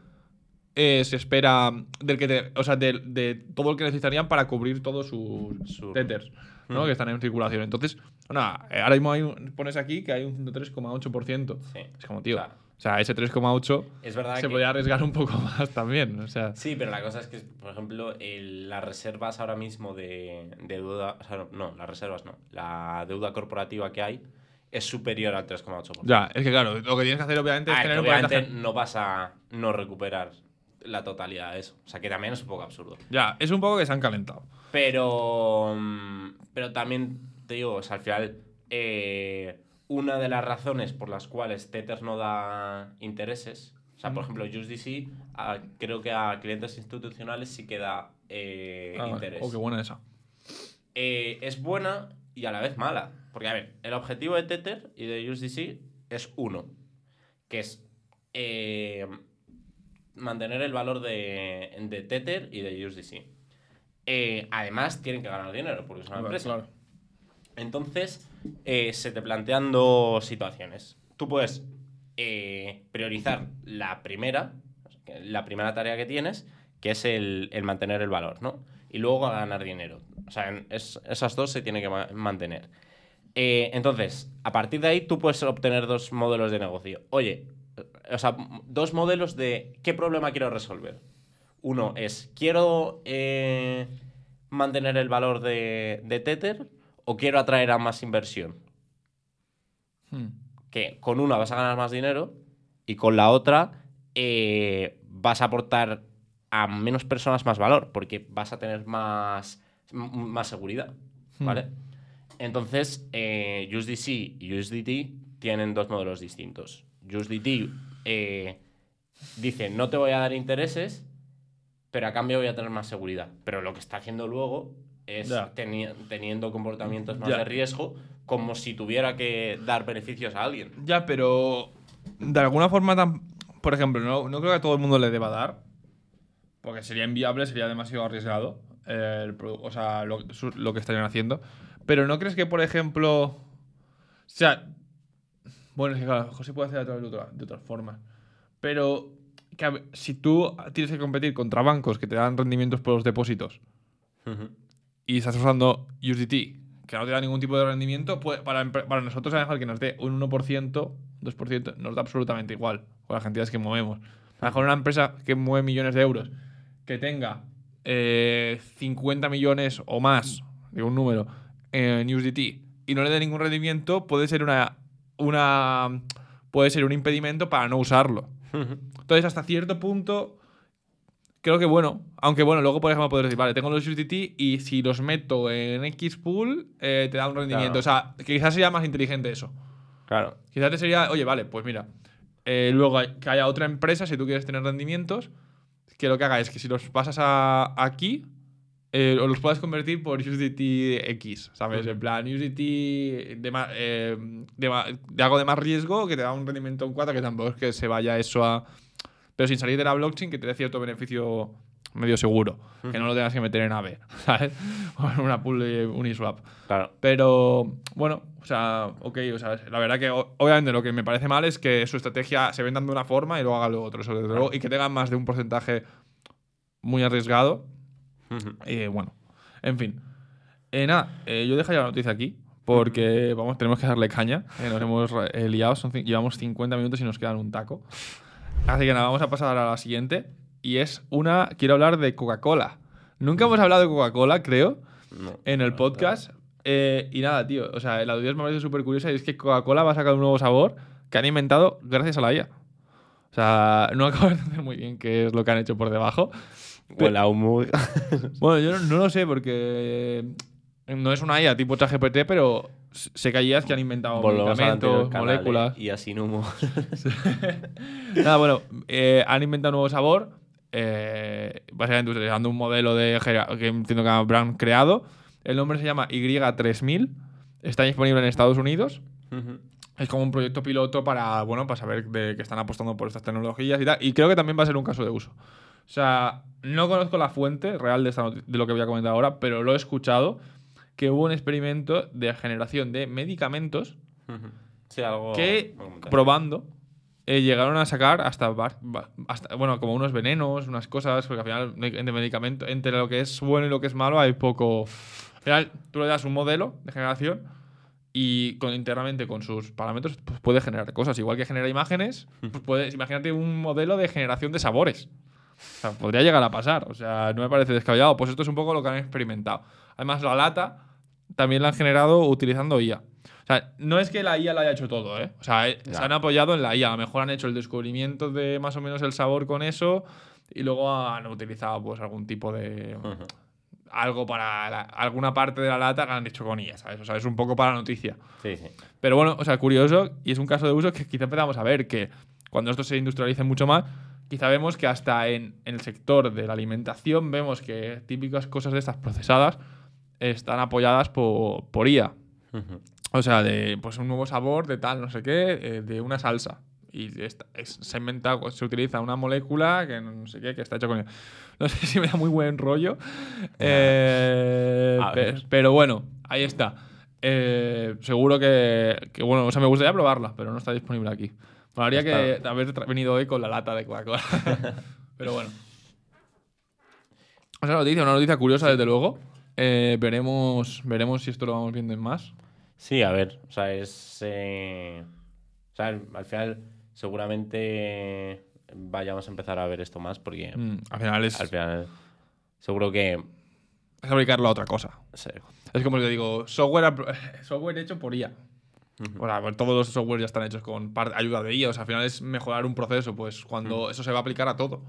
eh, se espera, del que te- o sea, de, de todo el que necesitarían para cubrir todos sus Su- tethers, ¿no? Que están en circulación. Entonces, ahora mismo hay un- pones aquí que hay un 3,8%. Sí. Es como, tío, Claro. O sea, ese 3,8 Es verdad se que... podría arriesgar un poco *laughs* más también, o sea... Sí, pero la cosa es que, por ejemplo, el- las reservas ahora mismo de, de deuda, o sea, no, las reservas no, la deuda corporativa que hay es superior al 3,8%. Ya, es que claro, lo que tienes que hacer obviamente es Ah, tener que obviamente no vas a no recuperar la totalidad de eso. O sea, que también es un poco absurdo. Ya, es un poco que se han calentado. Pero, mm, pero también te digo, o sea, al final, eh, una de las razones por las cuales Tether no da intereses, o sea, por ejemplo, USDC, a- creo que a clientes institucionales sí que da eh, Ah, interés. Oh, qué buena esa. eh, es buena y a la vez mala. Porque, a ver, el objetivo de Tether y de USDC es uno, que es eh, mantener el valor de, de Tether y de USDC. Eh, además, tienen que ganar dinero porque es una Claro, empresa. claro. Entonces, eh, se te plantean dos situaciones. Tú puedes eh, priorizar la primera, la primera tarea que tienes, que es el, mantener el valor, ¿no? Y luego ganar dinero. O sea, es- esas dos se tienen que ma- mantener. Eh, entonces, a partir de ahí tú puedes obtener dos modelos de negocio. Oye, o sea, dos modelos de qué problema quiero resolver. Uno es, ¿quiero mantener el valor de, de Tether o quiero atraer a más inversión? Hmm. Que con una vas a ganar más dinero y con la otra eh, vas a aportar a menos personas más valor porque vas a tener más, más seguridad. ¿Vale? Entonces, eh, USDC y USDT tienen dos modelos distintos. USDT eh, dice, no te voy a dar intereses, pero a cambio voy a tener más seguridad. Pero lo que está haciendo luego es teni- teniendo comportamientos más de riesgo, como si tuviera que dar beneficios a alguien. Ya, pero de alguna forma, tan, por ejemplo, no, no creo que a todo el mundo le deba dar, porque sería inviable, sería demasiado arriesgado, eh, el o sea, lo, que estarían haciendo. Pero ¿no crees que, por ejemplo, o sea, bueno, es que claro, a lo mejor se puede hacer de, otra- de otras formas, pero que si tú tienes que competir contra bancos que te dan rendimientos por los depósitos y estás usando USDT, que no te da ningún tipo de rendimiento, pues para, para nosotros a lo mejor que nos dé un 1%, 2%, nos da absolutamente igual con las cantidades que movemos. A lo mejor una empresa que mueve millones de euros, que tenga eh, 50 millones o más, digo un número, en USDT y no le dé ningún rendimiento, puede ser una, una puede ser un impedimento para no usarlo. *laughs* Entonces, hasta cierto punto, creo que bueno. Aunque bueno, luego por ejemplo puedes decir, vale, tengo los USDT y si los meto en X pool, eh, te da un rendimiento. Claro. O sea, quizás sería más inteligente eso. Claro. Quizás te sería, oye, vale, pues mira, eh, luego que haya otra empresa, si tú quieres tener rendimientos, que lo que haga es que si los pasas a aquí, eh, o los puedas convertir por USDT X, ¿sabes? En plan, USDT de, ma- eh, de, de algo de más riesgo que te da un rendimiento en 4, que tampoco es que se vaya eso a. Pero sin salir de la blockchain, que te dé cierto beneficio medio seguro, que no lo tengas que meter en AVE, *laughs* ¿sabes? O en una pool de Uniswap. Claro. Pero bueno, o sea, ok, o sea, la verdad que obviamente lo que me parece mal es que su estrategia se vendan de una forma y luego haga lo otro, eso desde luego, y que tengan más de un porcentaje muy arriesgado. Y bueno, en fin. Eh, nada, eh, yo dejaría la noticia aquí porque vamos, tenemos que darle caña. eh, nos hemos eh, liado, son llevamos 50 minutos y nos quedan un taco. Así que nada, vamos a pasar a la siguiente. Y es una. Quiero hablar de Coca-Cola. Nunca hemos hablado de Coca-Cola, creo No. en el podcast. Eh, y nada, tío. O sea, la audiencia me parece súper curiosa y es que Coca-Cola va a sacar un nuevo sabor que han inventado gracias a la IA. O sea, no *laughs* acabo de entender muy bien qué es lo que han hecho por debajo. Huele a humo. Bueno, yo no lo sé porque no es una IA tipo ChatGPT, pero sé que hay IAs que han inventado Volvemos medicamentos, moléculas. Y así humo. *laughs* Nada, bueno, eh, han inventado un nuevo sabor. eh, básicamente utilizando un modelo de que entiendo que habrán creado. El nombre se llama Y3000. Está disponible en Estados Unidos. Es como un proyecto piloto para, bueno, para saber de que están apostando por estas tecnologías y tal. Y creo que también va a ser un caso de uso. O sea, no conozco la fuente real de, esta de lo que voy a comentar ahora, pero lo he escuchado que hubo un experimento de generación de medicamentos sí, algo. que probando eh, llegaron a sacar hasta, va- hasta, bueno, como unos venenos, unas cosas, porque al final entre medicamento, entre lo que es bueno y lo que es malo hay poco. Al final, tú le das un modelo de generación y con, internamente con sus parámetros pues puede generar cosas. Igual que genera imágenes, pues puedes, imagínate un modelo de generación de sabores. O sea, podría llegar a pasar. O sea, no me parece descabellado. Pues esto es un poco lo que han experimentado. Además, la lata también la han generado utilizando IA. O sea, no es que la IA la haya hecho todo, ¿eh? O sea, eh, se han apoyado en la IA. A lo mejor han hecho el descubrimiento de más o menos el sabor con eso y luego han utilizado pues algún tipo de... Algo para la- alguna parte de la lata que han hecho con IA, ¿sabes? O sea, es un poco para la noticia. Sí, sí. Pero bueno, o sea, curioso, y es un caso de uso que quizá empezamos a ver que cuando esto se industrialice mucho más, quizá vemos que hasta en, en el sector de la alimentación vemos que típicas cosas de estas procesadas están apoyadas por, por IA. O sea, de pues un nuevo sabor de tal, no sé qué, eh, de una salsa. Y esta- es- se inventa, se utiliza una molécula que no sé qué, que está hecho con ella. *laughs* No sé si me da muy buen rollo. *laughs* eh, A pe- ver. pero bueno, ahí está. Eh, seguro que, que, bueno, o sea, me gustaría probarla, pero no está disponible aquí. Me haría que haber venido hoy con la lata de Coca-Cola. *laughs* pero bueno. O sea, noticia, una noticia curiosa, desde luego. Eh, veremos, veremos si esto lo vamos viendo en más. Sí, a ver, o sea, es. eh, o sea, al final, seguramente vayamos a empezar a ver esto más porque Mm, al final es, al final, seguro que. es aplicarlo a otra cosa. sí. Es como te digo, software, *laughs* software hecho por IA. O sea, pues todos los software ya están hechos con ayuda de IA. O sea, al final es mejorar un proceso. Pues cuando eso se va a aplicar a todo.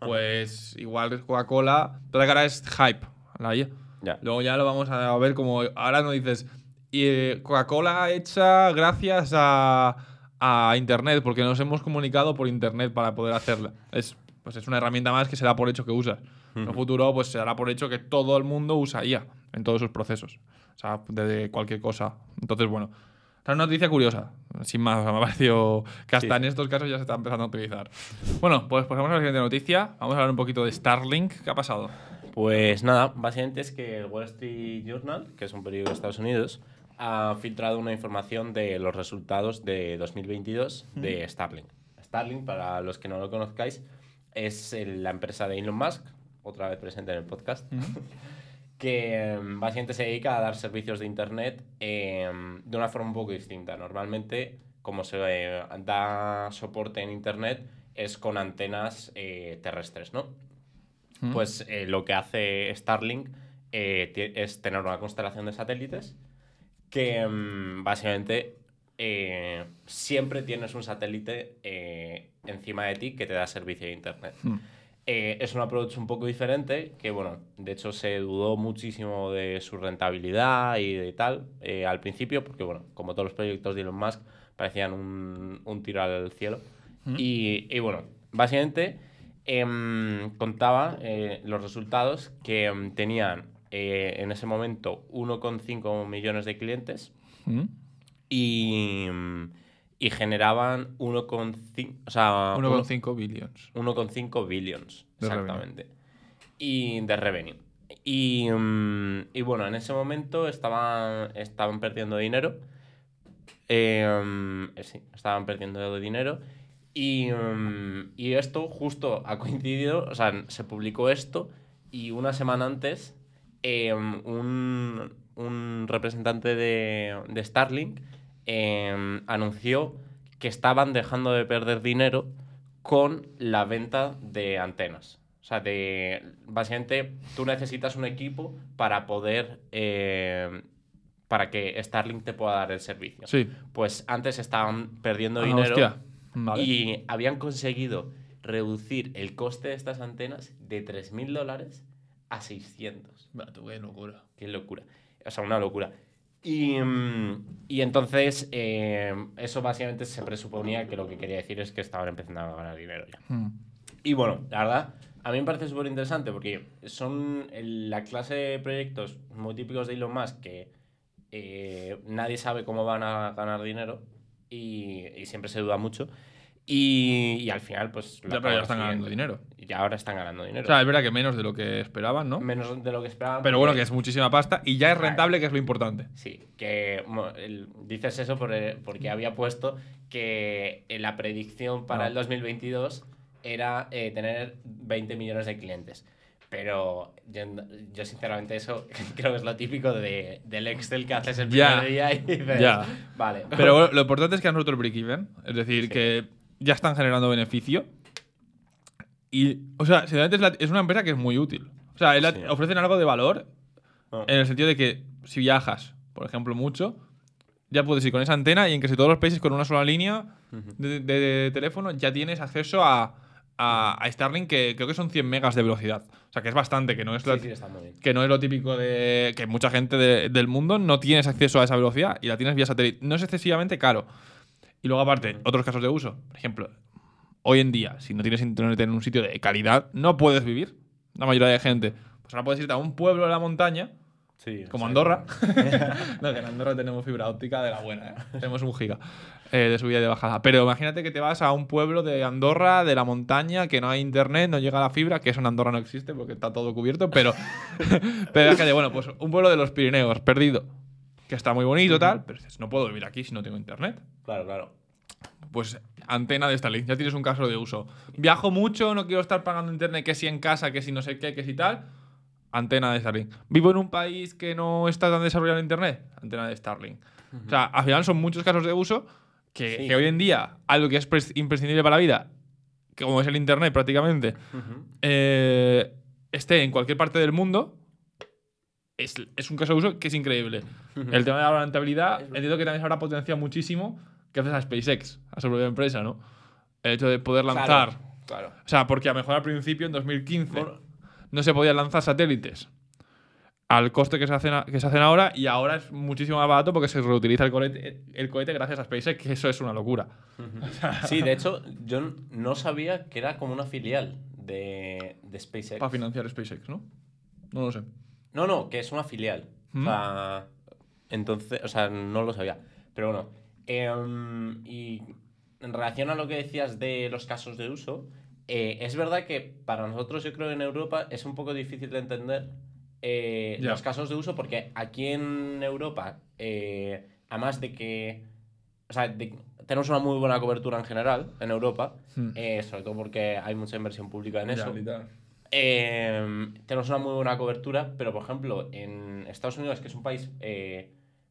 Pues igual Coca-Cola, toda la cara es hype, la IA. Ya. Luego ya lo vamos a ver como ahora no dices y, eh, Coca-Cola hecha gracias a, a Internet, porque nos hemos comunicado por Internet para poder hacerla. Es, pues es una herramienta más que se da por hecho que usas. En el futuro pues se dará por hecho que todo el mundo usa IA en todos sus procesos. O sea, desde cualquier cosa. Entonces, bueno. Es una noticia curiosa, sin más, o sea, me ha parecido que hasta Sí. en estos casos ya se está empezando a utilizar. Bueno, pues pasamos a la siguiente noticia. Vamos a hablar un poquito de Starlink. ¿Qué ha pasado? Pues nada, básicamente es que el Wall Street Journal, que es un periódico de Estados Unidos, ha filtrado una información de los resultados de 2022 de Starlink. Starlink, para los que no lo conozcáis, es la empresa de Elon Musk, otra vez presente en el podcast, *laughs* que em, básicamente se dedica a dar servicios de Internet em, de una forma un poco distinta. Normalmente, como se eh, da soporte en Internet, es con antenas eh, terrestres, ¿no? Pues eh, lo que hace Starlink eh, es tener una constelación de satélites que mm, básicamente eh, siempre tienes un satélite encima de ti que te da servicio de internet. Hmm. Es un approach un poco diferente, que bueno, de hecho se dudó muchísimo de su rentabilidad y de tal al principio, porque bueno, como todos los proyectos de Elon Musk, parecían un, un tiro al cielo. Y, y bueno, básicamente em, contaba eh, los resultados que em, tenían eh, en ese momento 1,5 millones de clientes ¿Mm? y, mm, y generaban 1,5 o sea, 1,5 billions. 1,5 billions, De exactamente. Y de revenue. Y, y bueno, en ese momento estaban, estaban perdiendo dinero. Eh, sí, estaban perdiendo dinero. Y, mm, y esto justo ha coincidido, o sea, se publicó esto y una semana antes eh, un, un representante de, de Starlink eh, anunció que estaban dejando de perder dinero con la venta de antenas. O sea, de, básicamente tú necesitas un equipo para poder, eh, para que Starlink te pueda dar el servicio. Sí. Pues antes estaban perdiendo Ah, dinero hostia. Vale. y habían conseguido reducir el coste de estas antenas de 3.000 dólares a 600. Va, tú, qué locura. Qué locura. O sea, una locura. Y, mm, y entonces, eh, eso básicamente se presuponía que lo que quería decir es que estaban empezando a ganar dinero ya. Mm. Y bueno, la verdad, a mí me parece súper interesante porque son la clase de proyectos muy típicos de Elon Musk que eh, nadie sabe cómo van a ganar dinero y, y siempre se duda mucho. Y, y al final, pues. Ya, pero ya están ganando dinero. Y ahora están ganando dinero. O sea, es verdad que menos de lo que esperaban, ¿no? Menos de lo que esperaban. Pero bueno, que es muchísima pasta y ya es rentable, que es lo importante. Sí, que el- dices eso eh, porque había puesto que eh, la predicción para No. el 2022 era eh, tener 20 millones de clientes. Pero yo, yo sinceramente eso *laughs* creo que es lo típico de, del Excel que haces el primer día y dices, ya. vale. Pero *laughs* bueno, lo importante es que han roto el break-even. Es decir, Sí. que ya están generando beneficio. Y, o sea, sinceramente es, la- es una empresa que es muy útil. O sea, es la- Sí. ofrecen algo de valor Ah. en el sentido de que si viajas, por ejemplo, mucho, ya puedes ir con esa antena y en casi todos los países con una sola línea de, de- de teléfono ya tienes acceso a, a, a Starlink que creo que son 100 megas de velocidad. O sea, que es bastante, que no es, Sí, sí, bien. que no es lo típico de que mucha gente de- del mundo no tienes acceso a esa velocidad y la tienes vía satélite. No es excesivamente caro. Y luego, aparte, otros casos de uso. Por ejemplo, hoy en día, si no tienes internet en un sitio de calidad, no puedes vivir. La mayoría de gente. Pues ahora puedes irte a un pueblo de la montaña Sí, como. Andorra. *laughs* no, que en Andorra tenemos fibra óptica de la buena, ¿eh? tenemos un giga eh, de subida y de bajada. Pero imagínate que te vas a un pueblo de Andorra, de la montaña, que no hay internet, no llega la fibra, que eso en Andorra no existe porque está todo cubierto, pero, *laughs* *laughs* pero fíjate, bueno, pues un pueblo de los Pirineos, perdido, que está muy bonito tal, pero dices, no puedo vivir aquí si no tengo internet. Claro, claro. Pues antena de Starlink, ya tienes un caso de uso. Viajo mucho, no quiero estar pagando internet, que si en casa, que si no sé qué, que si tal. Antena de Starlink. Vivo en un país que no está tan desarrollado en internet. Antena de Starlink. O sea, al final son muchos casos de uso que, Sí. que hoy en día, algo que es pres- imprescindible para la vida, como es el internet prácticamente, eh, esté en cualquier parte del mundo, es, es un caso de uso que es increíble. El tema de la rentabilidad, entiendo que también se habrá potenciado muchísimo gracias a SpaceX, a su propia empresa, ¿no? El hecho de poder lanzar. Claro. O sea, porque a lo mejor al principio, en 2015, Bueno. no se podían lanzar satélites al coste que se, hacen a- que se hacen ahora y ahora es muchísimo más barato porque se reutiliza el cohete, el cohete gracias a SpaceX, que eso es una locura. Sí, de hecho, yo no sabía que era como una filial de, de SpaceX. Para financiar SpaceX, ¿no? No lo sé. No, no, que es una filial. ¿Mm? O sea, entonces, o sea, no lo sabía. Pero bueno, em, y en relación a lo que decías de los casos de uso, eh, es verdad que para nosotros, yo creo en Europa es un poco difícil de entender eh, los casos de uso porque aquí en Europa, eh, además de que, o sea, de- tenemos una muy buena cobertura en general en Europa, Hmm. eh, sobre todo porque hay mucha inversión pública en eso. Eh, tenemos una muy buena cobertura, pero por ejemplo, en Estados Unidos, que es un país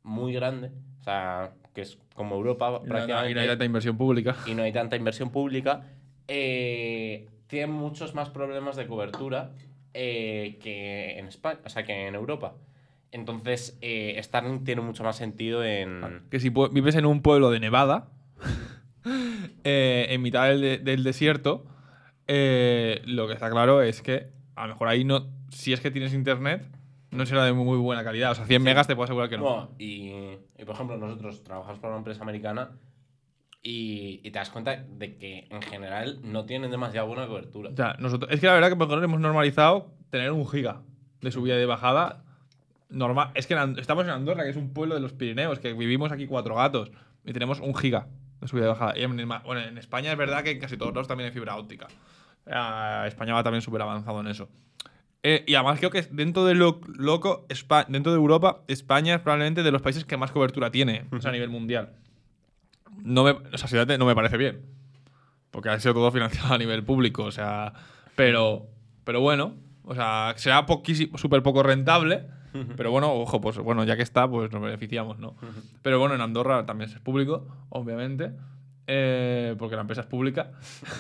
muy grande, o sea, que es como Europa Y prácticamente, y no hay tanta inversión pública. y no hay tanta inversión pública, tienen muchos más problemas de cobertura eh, que en España, o sea, que en Europa. Entonces, eh, Starlink tiene mucho más sentido en... Que si vives en un pueblo de Nevada, *laughs* eh, en mitad del, de- del desierto, eh, lo que está claro es que a lo mejor ahí no. Si es que tienes internet, no será de muy buena calidad. O sea, 100 megas te puedo asegurar que no. No, y, y, por ejemplo, nosotros trabajamos para una empresa americana y, y te das cuenta de que en general no tienen demasiado buena cobertura. O sea, nosotros, es que la verdad que mejor hemos normalizado tener un giga de subida y de bajada normal. Es que en estamos en Andorra, que es un pueblo de los Pirineos, que vivimos aquí cuatro gatos y tenemos un giga de subida y de bajada. Y en, bueno, en España es verdad que en casi todos lados también hay fibra óptica. Eh, España va también súper avanzado en eso. Eh, y además creo que dentro de lo loco, Espa- dentro de Europa, España es probablemente de los países que más cobertura tiene o sea, a nivel mundial. No me, o sea, sinceramente, no me parece bien. Porque ha sido todo financiado a nivel público. O sea, pero, pero bueno, o sea, será poquísimo, súper poco rentable. Pero bueno, ojo, pues bueno, ya que está, pues nos beneficiamos, ¿no? Pero bueno, en Andorra también es público, obviamente. Eh, porque la empresa es pública.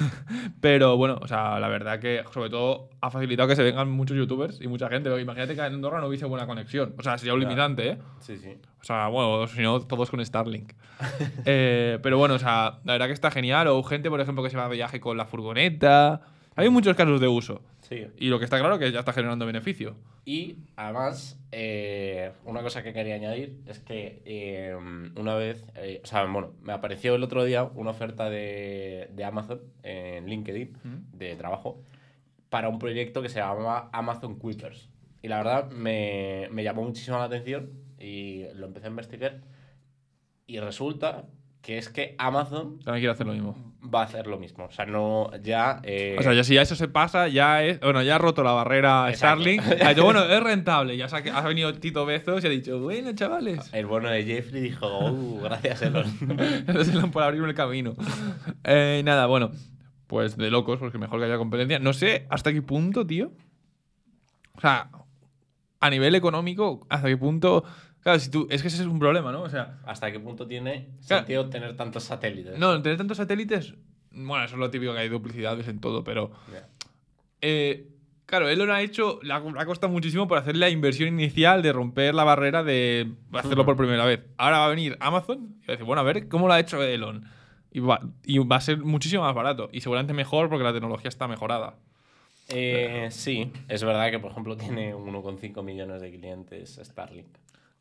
*laughs* Pero bueno, o sea, la verdad que sobre todo ha facilitado que se vengan muchos youtubers y mucha gente. Imagínate que en Andorra no hubiese buena conexión. O sea, sería un limitante, ¿eh? Sí, sí. O sea, bueno, si no, todos con Starlink. *laughs* Eh, pero bueno, o sea, la verdad que está genial. O gente, por ejemplo, que se va de viaje con la furgoneta. Hay muchos casos de uso. Sí. Y lo que está claro es que ya está generando beneficio. Y además, eh, una cosa que quería añadir es que eh, una vez, eh, o sea, bueno, me apareció el otro día una oferta de, de Amazon en LinkedIn de trabajo para un proyecto que se llamaba Amazon Quippers. Y la verdad me, me llamó muchísimo la atención y lo empecé a investigar. Y resulta que es que Amazon También quiero hacer lo mismo. va a hacer lo mismo. O sea, no ya. eh, O sea, ya si ya eso se pasa, ya es. Bueno, ya ha roto la barrera Exacto. Starlink. *laughs* Ha dicho, bueno, es rentable. Ya se ha, venido Tito Bezos y ha dicho, bueno, chavales. el bueno de Jeffrey dijo, "Uh, gracias, Elon. *laughs* Entonces por abrirme el camino. Eh, nada, bueno. Pues de locos, porque mejor que haya competencia. No sé hasta qué punto, tío. O sea, a nivel económico, hasta qué punto. Claro, si tú. Es que ese es un problema, ¿no? O sea, ¿Hasta qué punto tiene Claro. sentido tener tantos satélites? no, tener tantos satélites. Bueno, eso es lo típico que hay duplicidades en todo, pero. Eh, claro, él lo ha hecho, le ha, le ha costado muchísimo por hacer la inversión inicial de romper la barrera de hacerlo por primera vez. Ahora va a venir Amazon y va a decir, bueno, a ver cómo lo ha hecho Elon. Y va, y va a ser muchísimo más barato y seguramente mejor porque la tecnología está mejorada. Eh, sí, es verdad que, por ejemplo, tiene 1,5 millones de clientes Starlink.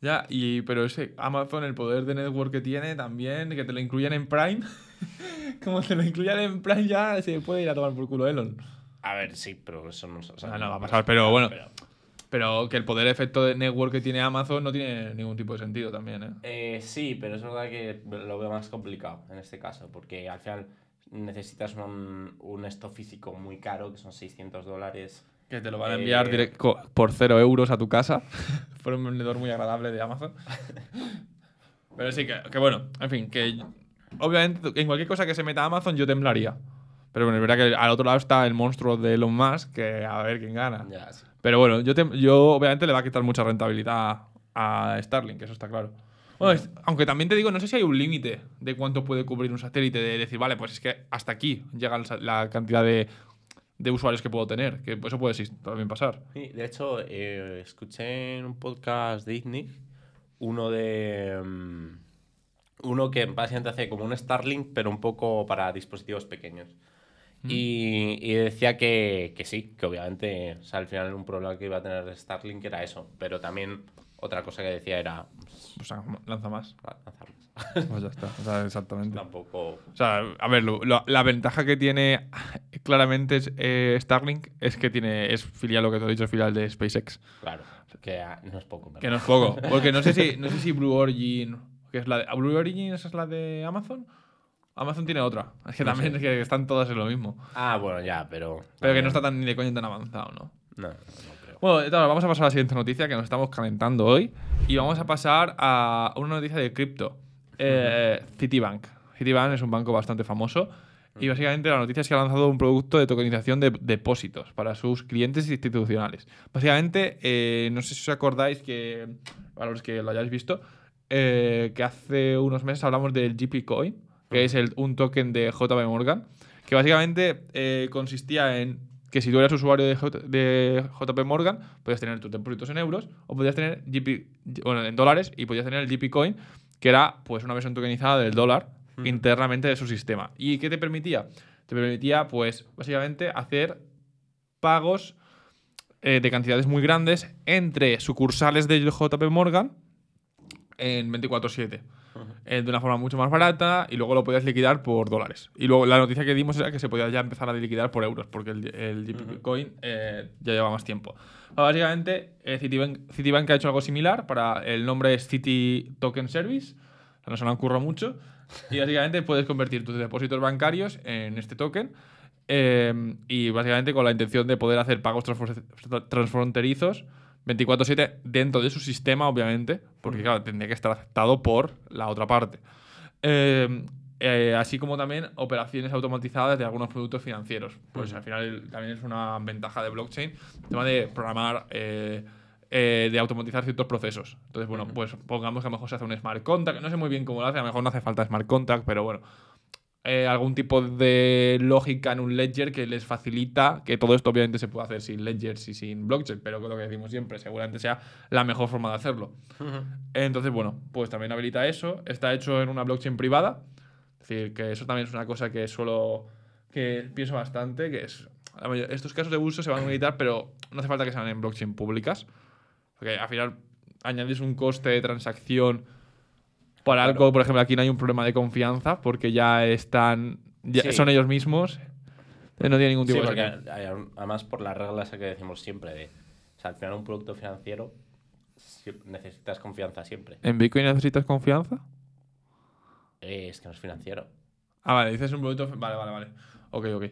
Ya, y, pero ese Amazon, el poder de network que tiene también, que te lo incluyan en Prime, *laughs* como te lo incluyan en Prime ya se puede ir a tomar por culo Elon. A ver, sí, pero eso no, o sea, No, no va a pasar, pero bueno. Pero que el poder efecto de network que tiene Amazon no tiene ningún tipo de sentido también, ¿eh? Eh, sí, pero es verdad que lo veo más complicado en este caso, porque al final necesitas un, un stock físico muy caro, que son 600 dólares. Que te lo van a Eh, enviar directo por cero euros a tu casa. *laughs* por un vendedor muy agradable de Amazon. *laughs* Pero sí, que, que bueno, en fin, que obviamente en cualquier cosa que se meta a Amazon yo temblaría. Pero bueno, es verdad que al otro lado está el monstruo de Elon Musk, que a ver quién gana. Ya, sí. Pero bueno, yo, yo obviamente le va a quitar mucha rentabilidad a Starlink, eso está claro. Bueno, es- aunque también te digo, no sé si hay un límite de cuánto puede cubrir un satélite, de decir, vale, pues es que hasta aquí llega la cantidad de, de usuarios que puedo tener, que eso puede también pasar. Sí, de hecho, eh, escuché en un podcast de ITNIC uno de. mm, uno que básicamente hace como un Starlink, pero un poco para dispositivos pequeños. Y, y decía que, que sí, que obviamente, o sea, al final un problema que iba a tener Starlink era eso. Pero también otra cosa que decía era. pues, O sea, lanza más. lanzar más. *laughs* Pues ya está, o sea, exactamente. Tampoco. O sea, a ver, lo- lo- la ventaja que tiene claramente es, eh, Starlink es que tiene es filial, lo que te he dicho, es filial de SpaceX. Claro, que ah, no es poco. Que no es poco. *laughs* Porque no sé si, no sé si Blue Origin. Que es la de, ¿Blue Origin esa es la de Amazon? Amazon tiene otra. Es que No también es que están todas en lo mismo. Ah, bueno, ya, pero. Pero que no está tan ni de coño tan avanzado, ¿no? No, no, creo. Bueno, vamos a pasar a la siguiente noticia que nos estamos calentando hoy. Y vamos a pasar a una noticia de cripto. Eh, Citibank. Citibank es un banco bastante famoso. Y básicamente la noticia es que ha lanzado un producto de tokenización de depósitos para sus clientes institucionales. Básicamente, eh, no sé si os acordáis que, para los que lo hayáis visto, eh, que hace unos meses hablamos del GP Coin, que es el- un token de JP Morgan, que básicamente eh, consistía en que si tú eras usuario de, J- de JP Morgan, podías tener tus depósitos en euros o podías tener GP, bueno, en dólares y podías tener el GP Coin, que era pues una versión tokenizada del dólar internamente de su sistema. ¿Y qué te permitía? Te permitía, pues, básicamente hacer pagos eh, de cantidades muy grandes entre sucursales de JP Morgan en 24-7. Eh, de una forma mucho más barata y luego lo podías liquidar por dólares. Y luego la noticia que dimos era que se podía ya empezar a liquidar por euros, porque el, el Coin eh, ya lleva más tiempo. Básicamente, eh, Citibank, Citibank ha hecho algo similar, para el nombre es City Token Service, o sea, no se lo ocurre mucho, y básicamente puedes convertir tus depósitos bancarios en este token. eh, y básicamente con la intención de poder hacer pagos transfron- transfronterizos 24/7 dentro de su sistema, obviamente, porque claro, tendría que estar aceptado por la otra parte. Eh, eh, así como también operaciones automatizadas de algunos productos financieros. Pues al final también es una ventaja de blockchain, el tema de programar, eh, eh, de automatizar ciertos procesos. Entonces, bueno, pues pongamos que a lo mejor se hace un smart contract, no sé muy bien cómo lo hace, a lo mejor no hace falta smart contract, pero bueno, eh, algún tipo de lógica en un ledger que les facilita que todo esto obviamente se puede hacer sin ledgers y sin blockchain, pero lo que decimos siempre, seguramente sea la mejor forma de hacerlo. Entonces, bueno, pues también habilita eso. Está hecho en una blockchain privada. Es decir, que eso también es una cosa que suelo. que pienso bastante, que es. Estos casos de uso se van a habilitar, pero no hace falta que sean en blockchain públicas. Porque al final añades un coste de transacción para algo, por ejemplo, aquí no hay un problema de confianza porque ya están. ya Sí. son ellos mismos. eh, No tiene ningún Sí, tipo porque de. hay- además por la regla esa que decimos siempre de, o sea, al final un producto financiero si- necesitas confianza siempre. ¿En Bitcoin necesitas confianza? Eh, es que no es financiero. Ah, vale, dices un producto. Vale, vale, vale. Ok, ok.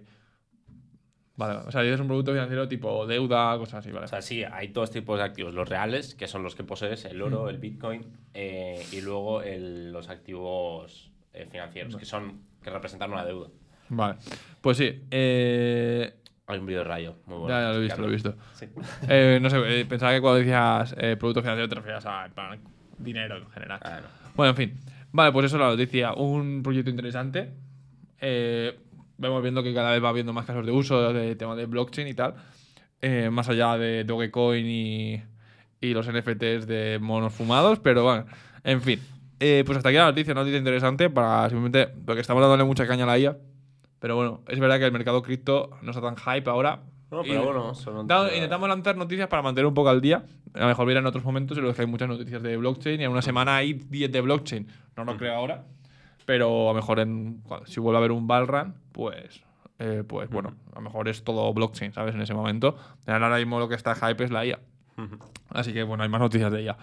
Vale, o sea, dices un producto financiero tipo deuda, cosas así, vale. O sea, sí, hay dos tipos de activos. Los reales, que son los que posees, el oro, el bitcoin, eh, y luego el- los activos eh, financieros, que son que representan una deuda. Vale. Pues sí. Eh, Hay un vídeo de rayo, muy bueno. ya, ya lo he visto, lo he visto. Sí. *laughs* No sé, pensaba que cuando decías producto financiero te referías a plan, dinero en general. Ah, no. Bueno, en fin. Vale, pues eso es la noticia. Un proyecto interesante. Eh, vemos viendo que cada vez va habiendo más casos de uso de tema de blockchain y tal. Eh, más allá de Dogecoin y, y los NFTs de monos fumados. Pero bueno, en fin. Eh, pues hasta aquí la noticia, una noticia interesante para simplemente. Porque estamos dándole mucha caña a la IA. Pero bueno, es verdad que el mercado cripto no está tan hype ahora. No, Y- pero bueno, son Da- noticias- intentamos lanzar noticias para mantener un poco al día. A lo mejor vienen otros momentos en los que hay muchas noticias de blockchain y en una semana hay 10 de blockchain. No lo creo ahora. Pero a lo mejor en, si vuelve a haber un run, pues, eh, pues bueno, a lo mejor es todo blockchain, ¿sabes? En ese momento. Ahora mismo lo que está hype es la IA. Así que bueno, hay más noticias de ella.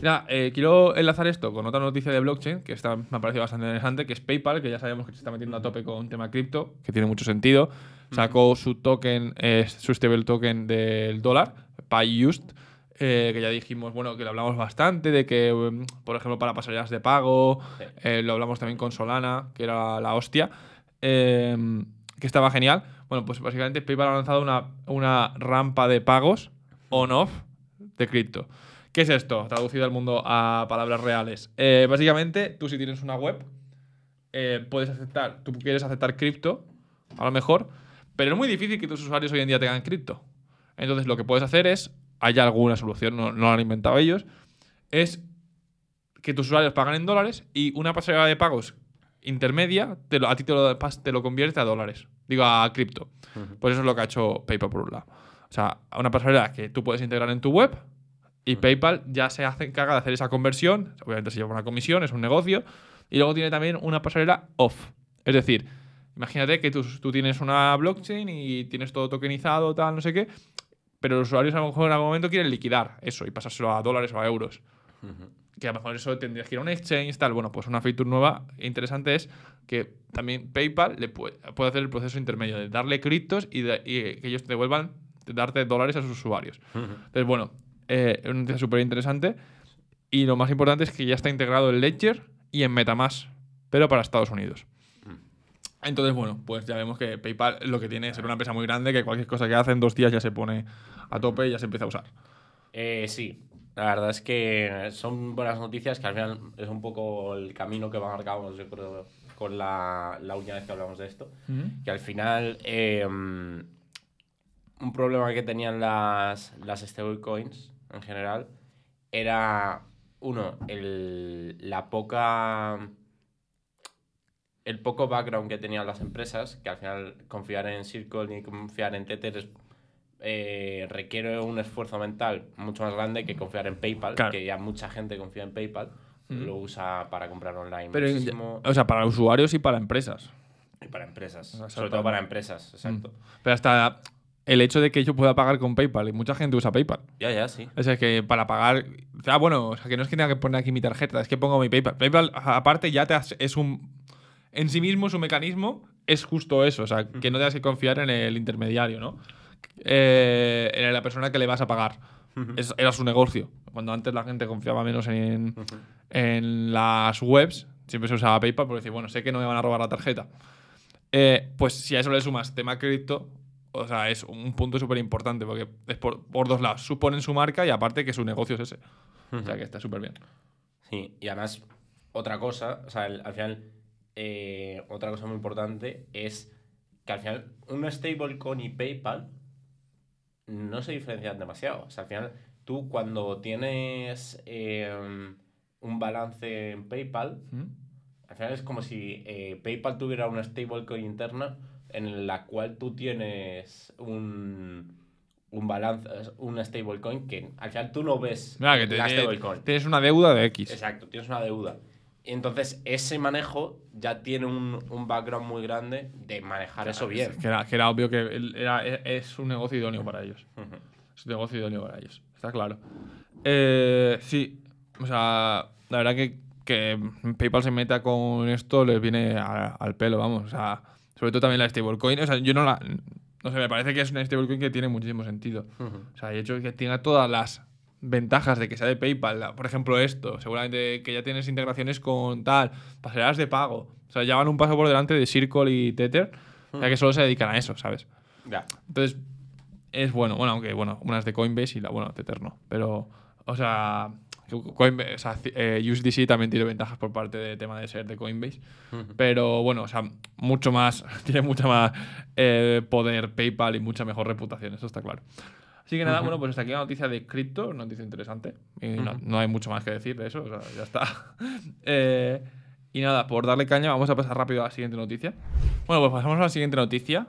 Mira, eh, quiero enlazar esto con otra noticia de blockchain que está, me ha parecido bastante interesante, que es PayPal, que ya sabemos que se está metiendo a tope con un tema cripto, que tiene mucho sentido. Sacó su token, eh, su stable token del dólar, PayUsed, eh, que ya dijimos, bueno, que lo hablamos bastante, de que, um, por ejemplo, para pasarelas de pago, Sí. eh, lo hablamos también con Solana, que era la hostia, eh, que estaba genial. Bueno, pues básicamente PayPal ha lanzado una, una rampa de pagos on-off de cripto. ¿Qué es esto? Traducido al mundo a palabras reales. Eh, básicamente, tú si tienes una web, puedes aceptar, tú quieres aceptar cripto, a lo mejor, pero es muy difícil que tus usuarios hoy en día tengan cripto. Entonces, lo que puedes hacer es, hay alguna solución, no, no lo han inventado ellos, es que tus usuarios pagan en dólares y una pasarela de pagos intermedia te lo- a ti te lo, te lo convierte a dólares. Digo, a cripto. Pues eso es lo que ha hecho PayPal por un lado. O sea, una pasarela que tú puedes integrar en tu web y PayPal ya se hace, encarga de hacer esa conversión. Obviamente se lleva una comisión, es un negocio. Y luego tiene también una pasarela off. Es decir, imagínate que tú, tú tienes una blockchain y tienes todo tokenizado, tal, no sé qué, pero los usuarios a lo mejor en algún momento quieren liquidar eso y pasárselo a dólares o a euros. Que a lo mejor eso tendrías que ir a un exchange, tal. Bueno, pues una feature nueva e interesante es que también PayPal le puede, puede hacer el proceso intermedio de darle criptos y, de- y que ellos te devuelvan, de darte dólares a sus usuarios. Entonces, bueno, eh, es una noticia súper interesante. Y lo más importante es que ya está integrado en Ledger y en Metamask, pero para Estados Unidos. Entonces, bueno, pues ya vemos que PayPal lo que tiene es ser una empresa muy grande que cualquier cosa que hace en dos días ya se pone a tope y ya se empieza a usar. Eh, sí, la verdad es que son buenas noticias que al final es un poco el camino que marcamos, yo creo, con la, la última vez que hablamos de esto. Que al final eh, un problema que tenían las, las stablecoins en general era, uno, el, la poca el poco background que tenían las empresas, que al final confiar en Circle y confiar en Tether es- eh, requiere un esfuerzo mental mucho más grande que confiar en PayPal, Claro. que ya mucha gente confía en PayPal, lo usa para comprar online Pero, muchísimo, o sea, para usuarios y para empresas. y para empresas, sobre todo para empresas, exacto. Pero hasta el hecho de que yo pueda pagar con PayPal, y mucha gente usa PayPal. Ya, ya, sí. O sea, que para pagar. Ah, bueno, o sea, que no es que tenga que poner aquí mi tarjeta, es que pongo mi PayPal. PayPal, aparte, ya te has- es un. En sí mismo, su mecanismo es justo eso. O sea, que no tengas que confiar en el intermediario, ¿no? Eh, en la persona que le vas a pagar. Es- era su negocio. Cuando antes la gente confiaba menos en, en las webs, siempre se usaba PayPal porque decir, bueno, sé que no me van a robar la tarjeta. Eh, pues si a eso le sumas tema cripto, o sea, es un punto súper importante porque es por, por dos lados. Suponen su marca y aparte que su negocio es ese. O sea, que está súper bien. Sí, y además, otra cosa, o sea, el- al final, eh, otra cosa muy importante es que al final un stablecoin y PayPal no se diferencian demasiado. O sea, al final, tú cuando tienes eh, un balance en PayPal, ¿Mm? al final es como si eh, PayPal tuviera una stablecoin interna en la cual tú tienes un, un balance, un stablecoin que al final tú no ves Mira, que te- la stablecoin. tienes una deuda de X. Exacto, tienes una deuda. Y entonces ese manejo ya tiene un, un background muy grande de manejar eso bien. Que era, que era obvio que era- e- es un negocio idóneo para ellos. Es un negocio idóneo para ellos. Está claro. Eh, sí. O sea, la verdad que, que PayPal se meta con esto les viene a- al pelo, vamos. O sea, sobre todo también la stablecoin. O sea, yo no la. No sé, me parece que es una stablecoin que tiene muchísimo sentido. O sea, de hecho, que tenga todas las ventajas de que sea de PayPal. Por ejemplo, esto. Seguramente que ya tienes integraciones con tal, pasarelas de pago. O sea, ya van un paso por delante de Circle y Tether. O sea, que solo se dedican a eso, ¿sabes? Ya. Entonces, es bueno. Bueno, aunque, bueno, unas de Coinbase y la, bueno, Tether no. Pero, o sea, Coinbase, o sea, eh, USDC también tiene ventajas por parte de tema de ser de Coinbase. Pero, bueno, o sea, mucho más, *laughs* tiene mucha más eh, poder PayPal y mucha mejor reputación, eso está claro. Así que nada, bueno, pues hasta aquí la noticia de cripto, noticia interesante. Y no, no hay mucho más que decir de eso, o sea, ya está. *laughs* Eh, y nada, por darle caña, vamos a pasar rápido a la siguiente noticia. Bueno, pues pasamos a la siguiente noticia.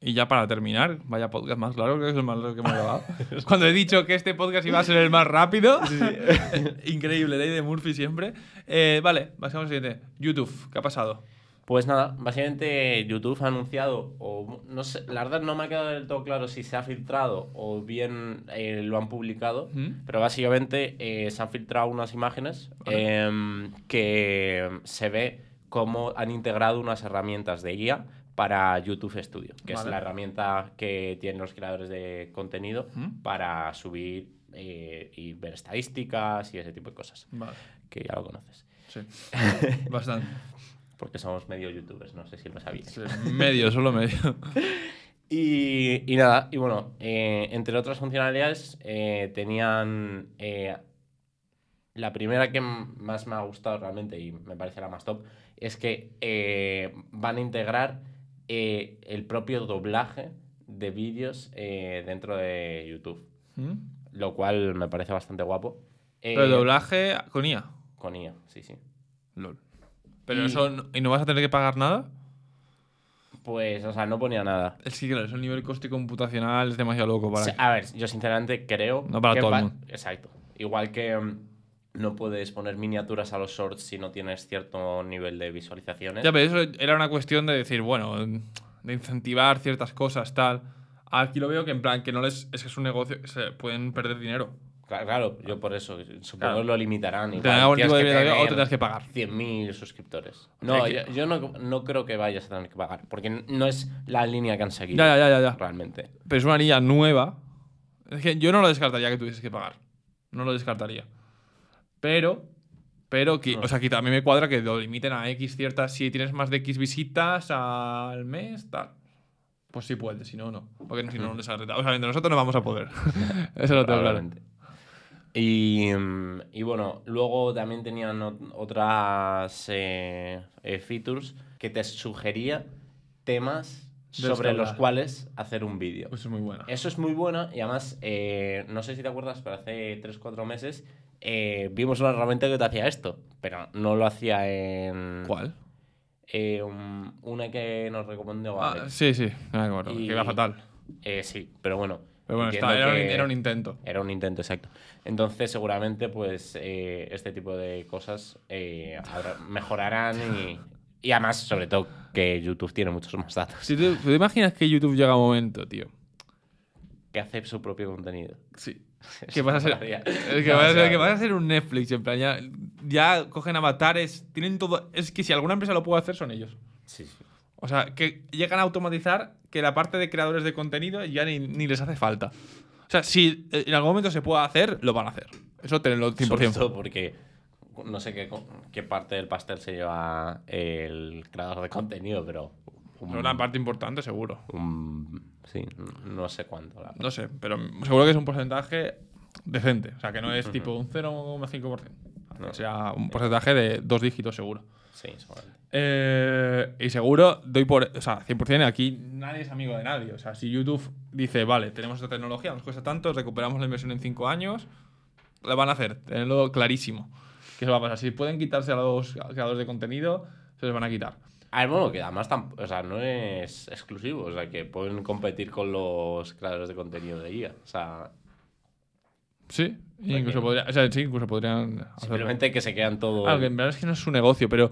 Y ya para terminar, vaya podcast más largo, creo que es el más largo que hemos grabado. *laughs* Cuando he dicho que este podcast iba a ser el más rápido, *laughs* increíble, ley de Murphy siempre. Eh, vale, pasamos al siguiente. YouTube, ¿qué ha pasado? Pues nada, básicamente YouTube ha anunciado, o no sé, la verdad no me ha quedado del todo claro si se ha filtrado o bien eh, lo han publicado, ¿Mm? pero básicamente eh, se han filtrado unas imágenes em, que se ve cómo han integrado unas herramientas de guía para YouTube Studio, que es la herramienta que tienen los creadores de contenido ¿Mm? para subir eh, y ver estadísticas y ese tipo de cosas, Vale. que ya lo conoces. Sí. *laughs* Bastante. Porque somos medio youtubers, no sé si lo sabías. Sí, medio, solo medio. *laughs* Y, y nada, y bueno, eh, entre otras funcionalidades, eh, tenían eh, la primera que más me ha gustado realmente y me parece la más top, es que van a integrar el propio doblaje de vídeos dentro de YouTube, ¿Mm? lo cual me parece bastante guapo. Pero el doblaje con IA. Con IA, sí, sí. LOL. Pero Y- eso. no- ¿Y no vas a tener que pagar nada? Pues, o sea, no ponía nada. Es que, claro, eso a nivel coste computacional es demasiado loco para. A ver, yo sinceramente creo. No para que todo el mundo. Exacto. Igual que mm, no puedes poner miniaturas a los shorts si no tienes cierto nivel de visualizaciones. Ya, pero eso era una cuestión de decir, bueno, de incentivar ciertas cosas, tal. Aquí lo veo que en plan, que no les. Es que es un negocio que se pueden perder dinero. Claro, yo por eso supongo Claro. que lo limitarán. Igual, algún tienes tipo de o tendrás que pagar. 100.000 suscriptores. No, que- yo, yo no, no creo que vayas a tener que pagar, porque no es la línea que han seguido Ya, ya, ya, ya, realmente. Pero es una línea nueva. Es que yo no lo descartaría que tuvieses que pagar. No lo descartaría. Pero. Pero, que, No. o sea, que también me cuadra que lo limiten a X ciertas. Si tienes más de X visitas al mes, tal. Pues sí puedes, si no, no. Porque si no, no les. O sea, entre nosotros no vamos a poder. *laughs* Eso lo tengo claro. Y, mm, y bueno, luego también tenían ot- otras eh, eh, features que te sugería temas sobre los cuales hacer un vídeo. Pues es muy buena. Eso es muy bueno y además, eh, no sé si te acuerdas, pero hace 3-4 meses eh, vimos una herramienta que te hacía esto, pero no lo hacía en... ¿Cuál? Un- una que nos recomendó Ah, sí, sí. Me acuerdo. Y- Que iba fatal. Sí, pero bueno. Pero bueno, está- era, un, que- era un intento. Era un intento, exacto. Entonces, seguramente, pues, eh, este tipo de cosas eh, mejorarán y, y además, sobre todo, que YouTube tiene muchos más datos. Si tú, ¿tú te imaginas que YouTube llega a un momento, tío. Que hace su propio contenido. Sí. *laughs* *laughs* Que vas a ser, que vas a ser, que vas a ser un Netflix, en plan, ya, ya cogen avatares, tienen todo. Es que si alguna empresa lo puede hacer, son ellos. Sí, sí. O sea, que llegan a automatizar que la parte de creadores de contenido ya ni, ni les hace falta. O sea, si en algún momento se puede hacer, lo van a hacer. Eso tenedlo 100%. Sobre todo porque no sé qué, qué parte del pastel se lleva el creador de contenido, pero. un- Pero una parte importante, seguro. un- sí, no sé cuánto. la. No sé, pero seguro que es un porcentaje decente. O sea, que no es tipo un 0,5%. No. O sea, un porcentaje de dos dígitos seguro. Sí, seguramente. Eh, y seguro, doy por. O sea, 100% aquí nadie es amigo de nadie. O sea, si YouTube dice, vale, tenemos esta tecnología, nos cuesta tanto, recuperamos la inversión en 5 años, la van a hacer, tenerlo clarísimo. Que eso va a pasar. Si pueden quitarse a los creadores de contenido, se les van a quitar. A ver, bueno, que además o sea, no es exclusivo, o sea, que pueden competir con los creadores de contenido de IA. O sea, Sí, incluso, podría, o sea, sí, incluso podrían. hacerlo. simplemente que se quedan todos. Que en verdad es que no es su negocio, pero.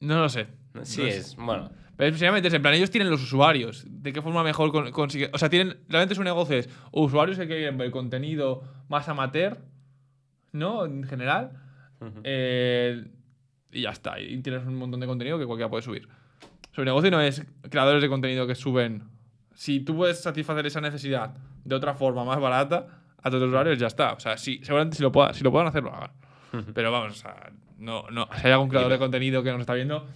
No lo sé. Sí, No es. Bueno, Pero es en plan, ellos tienen los usuarios. ¿De qué forma mejor con- consigue? O sea, tienen. Realmente su negocio es usuarios que quieren ver contenido más amateur, ¿no? En general. Eh, y ya está. Y tienes un montón de contenido que cualquiera puede subir. Su negocio no es creadores de contenido que suben. Si tú puedes satisfacer esa necesidad de otra forma más barata a tus usuarios, ya está. O sea, sí, seguramente si lo, puedan, si lo puedan hacer, lo hagan. Pero vamos, o sea, no, no. Si hay algún creador de contenido que nos está viendo,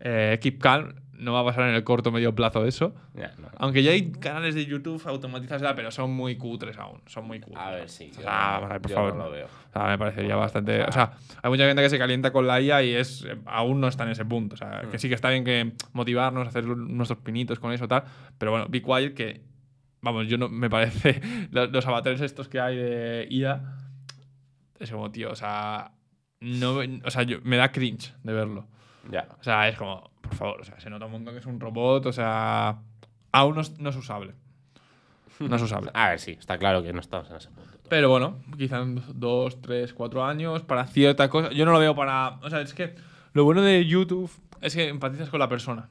eh, keep calm. No va a pasar en el corto o medio plazo eso. ya, no. Aunque ya hay canales de YouTube automatizados, pero son muy cutres aún. Son muy cutres. A ver, sí. O sea, no, por yo favor. no lo veo. O sea, me parecería bastante. O sea, hay mucha gente que se calienta con la IA y es aún no está en ese punto. O sea, que sí que está bien que motivarnos, hacer nuestros pinitos con eso tal. Pero bueno, Be Quiet, que. Vamos, yo no. Me parece. *laughs* Los, los avatares estos que hay de IA. Es como, tío, o sea. No, o sea, yo- me da cringe de verlo. Ya. O sea, es como, por favor, o sea, se nota un montón que es un robot, o sea. Aún no es, no es usable. No es usable. *laughs* A ver, sí, está claro que no estamos en ese punto. Pero bueno, quizá en dos, tres, cuatro años, para cierta cosa. Yo no lo veo para. O sea, es que lo bueno de YouTube es que empatizas con la persona.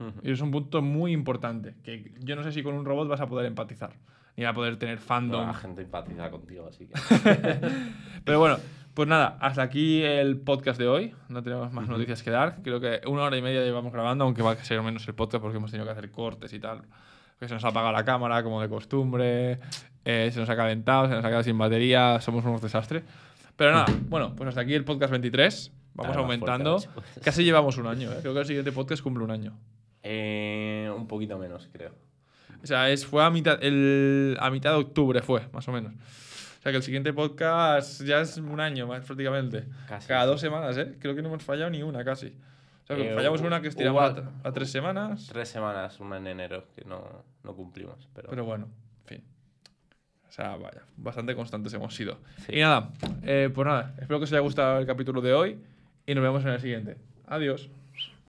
Ujú. Y es un punto muy importante. Que yo no sé si con un robot vas a poder empatizar. Ni vas a poder tener fandom. La gente empatiza contigo, así que. *laughs* Pero bueno, pues nada, hasta aquí el podcast de hoy. No tenemos más noticias que dar. Creo que una hora y media llevamos grabando, aunque va a ser menos el podcast porque hemos tenido que hacer cortes y tal. Se nos ha apagado la cámara, como de costumbre. eh, se nos ha calentado, se nos ha quedado sin batería. Somos unos desastres. Pero nada, bueno, pues hasta aquí el podcast 23. Vamos más aumentando. fuerte. Casi llevamos un año, ¿eh? Creo que el siguiente podcast cumple un año. Eh, un poquito menos, creo. O sea, es, fue a mitad, el, a mitad de octubre, fue, más o menos. O sea, que el siguiente podcast ya es un año, más prácticamente. Casi. Cada dos semanas, ¿eh? Creo que no hemos fallado ni una, casi. O sea, que Eh, fallamos una que estiramos a, a- a tres semanas. Tres semanas, una en enero, que no, no cumplimos. Pero, Pero bueno, en fin. O sea, vaya, bastante constantes hemos sido. Sí. Y nada, eh, pues nada, espero que os haya gustado el capítulo de hoy y nos vemos en el siguiente. Adiós.